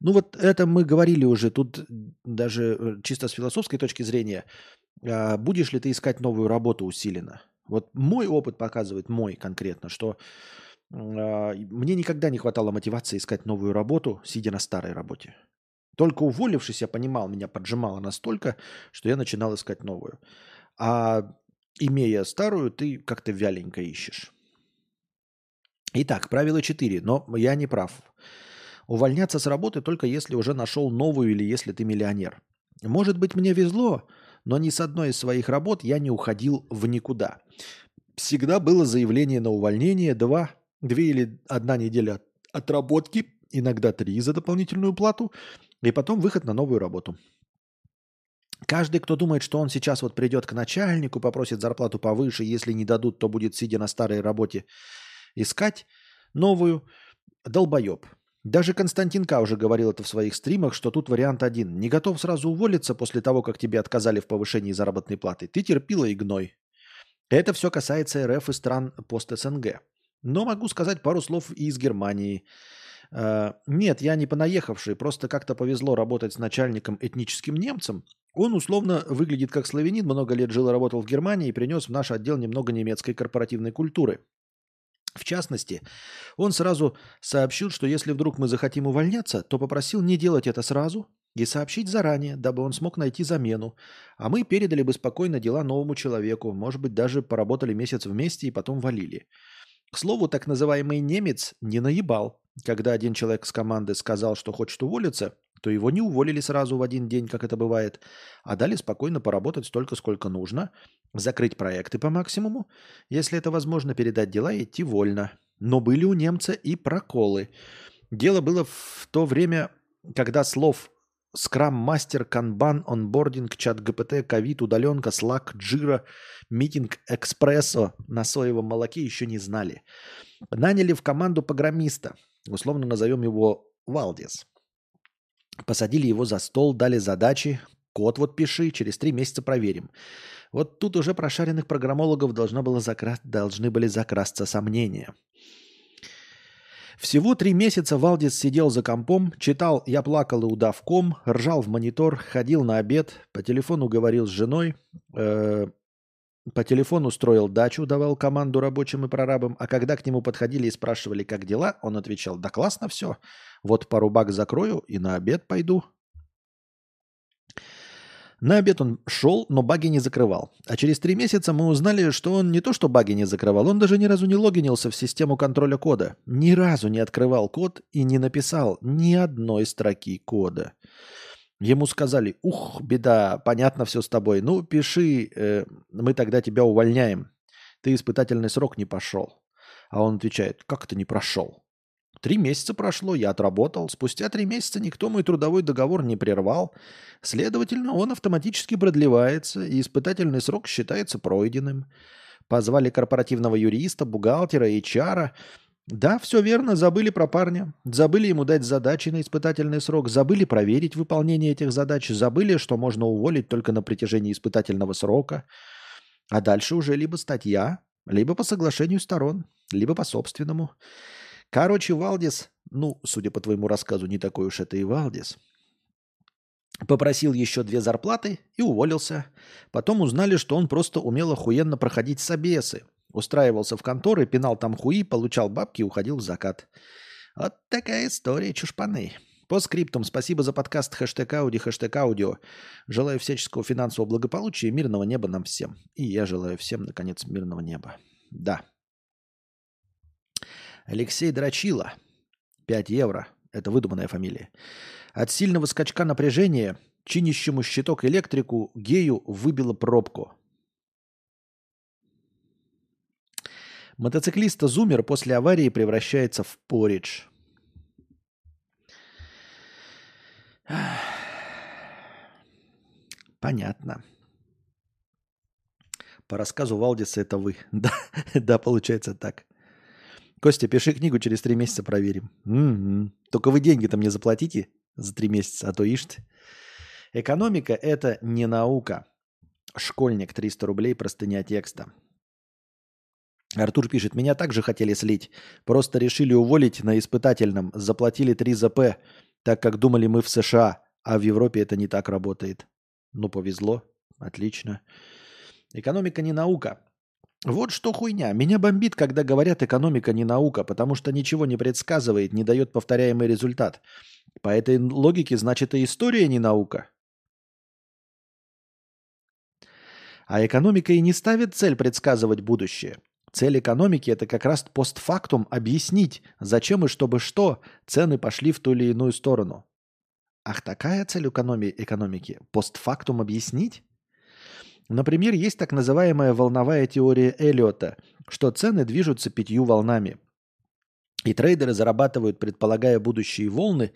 Ну вот это мы говорили уже, тут даже э, чисто с философской точки зрения, а, будешь ли ты искать новую работу усиленно? Вот мой опыт показывает, мой конкретно, что а, мне никогда не хватало мотивации искать новую работу, сидя на старой работе. Только уволившись, я понимал, меня поджимало настолько, что я начинал искать новую. А имея старую, ты как-то вяленько ищешь. Итак, правило 4, но я не прав. Увольняться с работы только если уже нашел новую или если ты миллионер. Может быть, мне везло, но ни с одной из своих работ я не уходил в никуда. Всегда было заявление на увольнение, два, две или одна неделя отработки, иногда три за дополнительную плату, и потом выход на новую работу. Каждый, кто думает, что он сейчас вот придет к начальнику, попросит зарплату повыше, если не дадут, то будет, сидя на старой работе, искать новую, долбоеб. Даже Константин К. уже говорил это в своих стримах, что тут вариант один. Не готов сразу уволиться после того, как тебе отказали в повышении заработной платы. Ты терпила и гной. Это все касается РФ и стран пост-СНГ. Но могу сказать пару слов и из Германии. Э, нет, я не понаехавший, просто как-то повезло работать с начальником этническим немцем. Он условно выглядит как славянин, много лет жил и работал в Германии и принес в наш отдел немного немецкой корпоративной культуры. В частности, он сразу сообщил, что если вдруг мы захотим увольняться, то попросил не делать это сразу и сообщить заранее, дабы он смог найти замену. А мы передали бы спокойно дела новому человеку, может быть, даже поработали месяц вместе и потом валили. К слову, так называемый немец не наебал. Когда один человек с команды сказал, что хочет уволиться, то его не уволили сразу в один день, как это бывает, а дали спокойно поработать столько, сколько нужно, закрыть проекты по максимуму, если это возможно, передать дела и идти вольно. Но были у немца и проколы. Дело было в то время, когда слов Скрам, мастер, канбан, онбординг, чат ГПТ, ковид, удаленка, слак, джира, митинг, экспрессо на соевом молоке еще не знали. Наняли в команду программиста, условно назовем его Валдис. Посадили его за стол, дали задачи, код вот пиши, через три месяца проверим. Вот тут уже прошаренных программологов должно было закра... должны были закрасться сомнения – всего три месяца Валдис сидел за компом, читал «Я плакал и удавком», ржал в монитор, ходил на обед, по телефону говорил с женой, э, по телефону строил дачу, давал команду рабочим и прорабам, а когда к нему подходили и спрашивали, как дела, он отвечал «Да классно все, вот пару бак закрою и на обед пойду». На обед он шел, но баги не закрывал. А через три месяца мы узнали, что он не то что баги не закрывал, он даже ни разу не логинился в систему контроля кода. Ни разу не открывал код и не написал ни одной строки кода. Ему сказали, ух, беда, понятно все с тобой. Ну, пиши, э, мы тогда тебя увольняем. Ты испытательный срок не пошел. А он отвечает, как это не прошел? Три месяца прошло, я отработал. Спустя три месяца никто мой трудовой договор не прервал. Следовательно, он автоматически продлевается, и испытательный срок считается пройденным. Позвали корпоративного юриста, бухгалтера, HR. Да, все верно, забыли про парня. Забыли ему дать задачи на испытательный срок, забыли проверить выполнение этих задач, забыли, что можно уволить только на протяжении испытательного срока. А дальше уже либо статья, либо по соглашению сторон, либо по собственному. Короче, Валдис, ну, судя по твоему рассказу, не такой уж это и Валдис, попросил еще две зарплаты и уволился. Потом узнали, что он просто умел охуенно проходить собесы. Устраивался в конторы, пинал там хуи, получал бабки и уходил в закат. Вот такая история, чушпаны. По скриптам, спасибо за подкаст хэштег ауди, хэштег аудио. Желаю всяческого финансового благополучия и мирного неба нам всем. И я желаю всем, наконец, мирного неба. Да. Алексей Драчила. 5 евро. Это выдуманная фамилия. От сильного скачка напряжения чинящему щиток электрику гею выбило пробку. Мотоциклиста Зумер после аварии превращается в поридж. Понятно. По рассказу Валдиса это вы. Да, да, получается так. Костя, пиши книгу, через три месяца проверим. Угу. Только вы деньги-то мне заплатите за три месяца, а то ишь ты. Экономика – это не наука. Школьник, 300 рублей, простыня текста. Артур пишет, меня также хотели слить. Просто решили уволить на испытательном. Заплатили 3 ЗП, так как думали мы в США, а в Европе это не так работает. Ну, повезло. Отлично. Экономика не наука. Вот что хуйня. Меня бомбит, когда говорят экономика не наука, потому что ничего не предсказывает, не дает повторяемый результат. По этой логике, значит, и история не наука. А экономика и не ставит цель предсказывать будущее. Цель экономики – это как раз постфактум объяснить, зачем и чтобы что цены пошли в ту или иную сторону. Ах, такая цель экономи- экономики – постфактум объяснить? Например, есть так называемая волновая теория Эллиота, что цены движутся пятью волнами. И трейдеры зарабатывают, предполагая будущие волны,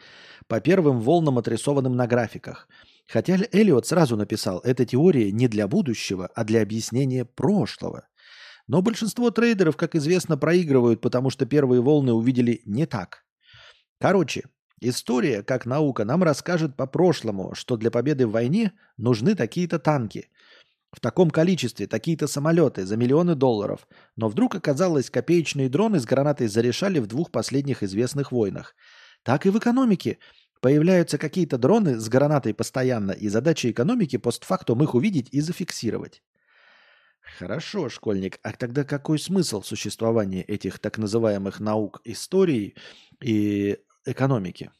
по первым волнам, отрисованным на графиках. Хотя Эллиот сразу написал, эта теория не для будущего, а для объяснения прошлого. Но большинство трейдеров, как известно, проигрывают, потому что первые волны увидели не так. Короче, история, как наука, нам расскажет по прошлому, что для победы в войне нужны такие-то танки – в таком количестве такие-то самолеты за миллионы долларов, но вдруг оказалось, копеечные дроны с гранатой зарешали в двух последних известных войнах. Так и в экономике. Появляются какие-то дроны с гранатой постоянно, и задача экономики постфактум их увидеть и зафиксировать. Хорошо, школьник. А тогда какой смысл существования этих так называемых наук истории и экономики?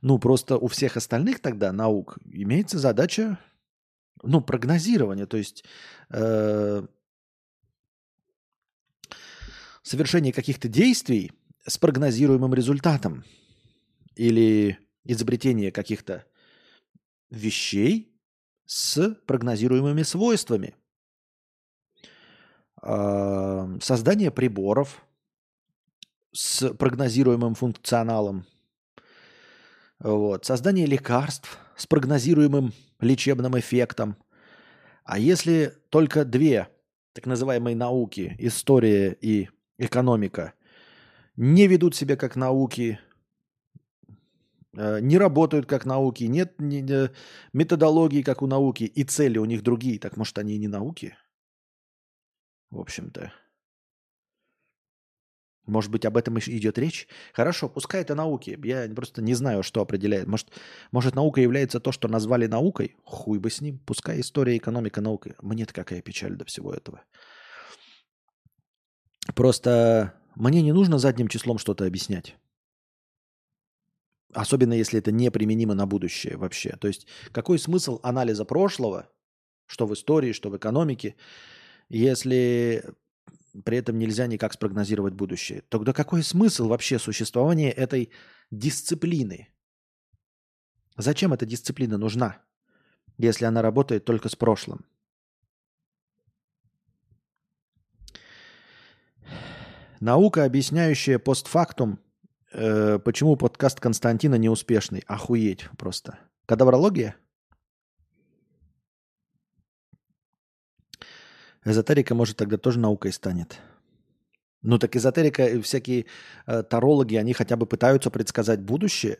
Ну, просто у всех остальных тогда наук имеется задача ну, прогнозирование, то есть э, совершение каких-то действий с прогнозируемым результатом или изобретение каких-то вещей с прогнозируемыми свойствами. Э, создание приборов с прогнозируемым функционалом. Вот. Создание лекарств с прогнозируемым лечебным эффектом. А если только две так называемые науки, история и экономика, не ведут себя как науки, э, не работают как науки, нет методологии, как у науки, и цели у них другие, так может они и не науки? В общем-то. Может быть, об этом идет речь? Хорошо, пускай это науки. Я просто не знаю, что определяет. Может, может, наука является то, что назвали наукой? Хуй бы с ним. Пускай история, экономика, наука. Мне-то какая печаль до всего этого. Просто мне не нужно задним числом что-то объяснять. Особенно если это не применимо на будущее вообще. То есть какой смысл анализа прошлого, что в истории, что в экономике, если при этом нельзя никак спрогнозировать будущее. Тогда какой смысл вообще существования этой дисциплины? Зачем эта дисциплина нужна, если она работает только с прошлым? Наука, объясняющая постфактум, э, почему подкаст Константина неуспешный. Охуеть просто. Кадаврология? Эзотерика, может, тогда тоже наукой станет. Ну так эзотерика, всякие э, тарологи, они хотя бы пытаются предсказать будущее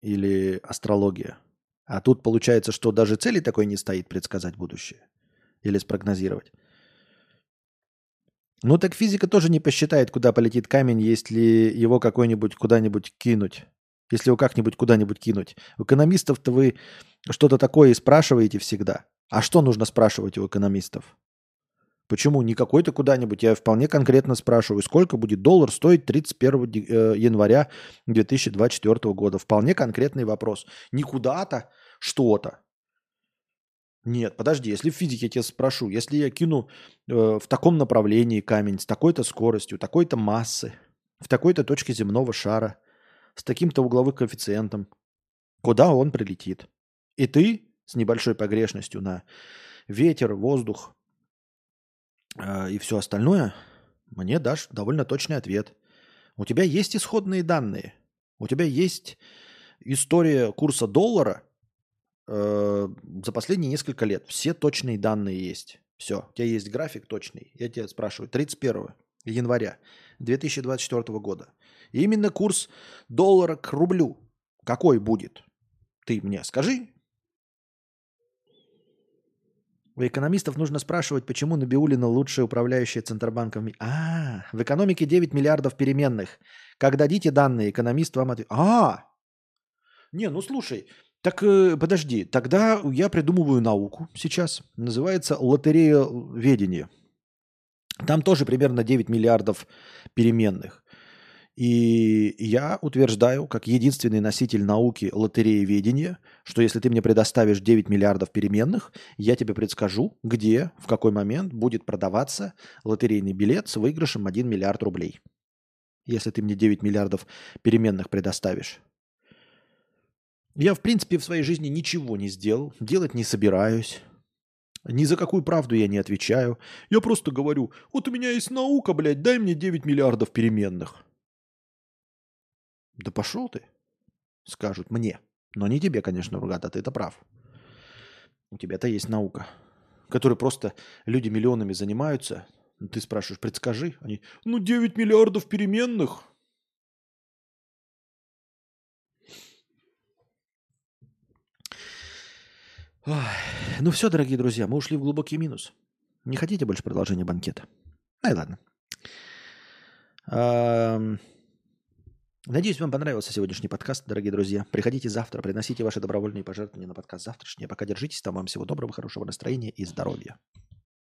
или астрология. А тут получается, что даже цели такой не стоит предсказать будущее или спрогнозировать. Ну так физика тоже не посчитает, куда полетит камень, если его какой-нибудь куда-нибудь кинуть. Если его как-нибудь куда-нибудь кинуть. У экономистов-то вы что-то такое и спрашиваете всегда. А что нужно спрашивать у экономистов? Почему не какой-то куда-нибудь? Я вполне конкретно спрашиваю, сколько будет доллар стоить 31 э, января 2024 года? Вполне конкретный вопрос. Не куда-то, что-то. Нет, подожди, если в физике я тебя спрошу, если я кину э, в таком направлении камень с такой-то скоростью, такой-то массы, в такой-то точке земного шара, с таким-то угловым коэффициентом, куда он прилетит? И ты с небольшой погрешностью на ветер, воздух, а, и все остальное, мне дашь довольно точный ответ. У тебя есть исходные данные, у тебя есть история курса доллара э, за последние несколько лет. Все точные данные есть. Все, у тебя есть график точный. Я тебя спрашиваю, 31 января 2024 года. Именно курс доллара к рублю какой будет? Ты мне скажи. У экономистов нужно спрашивать, почему Набиулина лучшая управляющая Центробанком. А, в экономике 9 миллиардов переменных. Как дадите данные, экономист вам ответит. А, не, ну слушай, так э, подожди, тогда я придумываю науку сейчас. Называется лотерея ведения. Там тоже примерно 9 миллиардов переменных. И я утверждаю, как единственный носитель науки лотереи ведения, что если ты мне предоставишь 9 миллиардов переменных, я тебе предскажу, где, в какой момент будет продаваться лотерейный билет с выигрышем 1 миллиард рублей. Если ты мне 9 миллиардов переменных предоставишь. Я, в принципе, в своей жизни ничего не сделал, делать не собираюсь. Ни за какую правду я не отвечаю. Я просто говорю, вот у меня есть наука, блядь, дай мне 9 миллиардов переменных. Да пошел ты, скажут мне. Но не тебе, конечно, Ругата, ты это прав. У тебя-то есть наука, которой просто люди миллионами занимаются. Ты спрашиваешь, предскажи. Они, ну 9 миллиардов переменных. Ой. Ну все, дорогие друзья, мы ушли в глубокий минус. Не хотите больше продолжения банкета? Ну и ладно. Надеюсь, вам понравился сегодняшний подкаст, дорогие друзья. Приходите завтра, приносите ваши добровольные пожертвования на подкаст завтрашний. А пока держитесь там. Вам всего доброго, хорошего настроения и здоровья.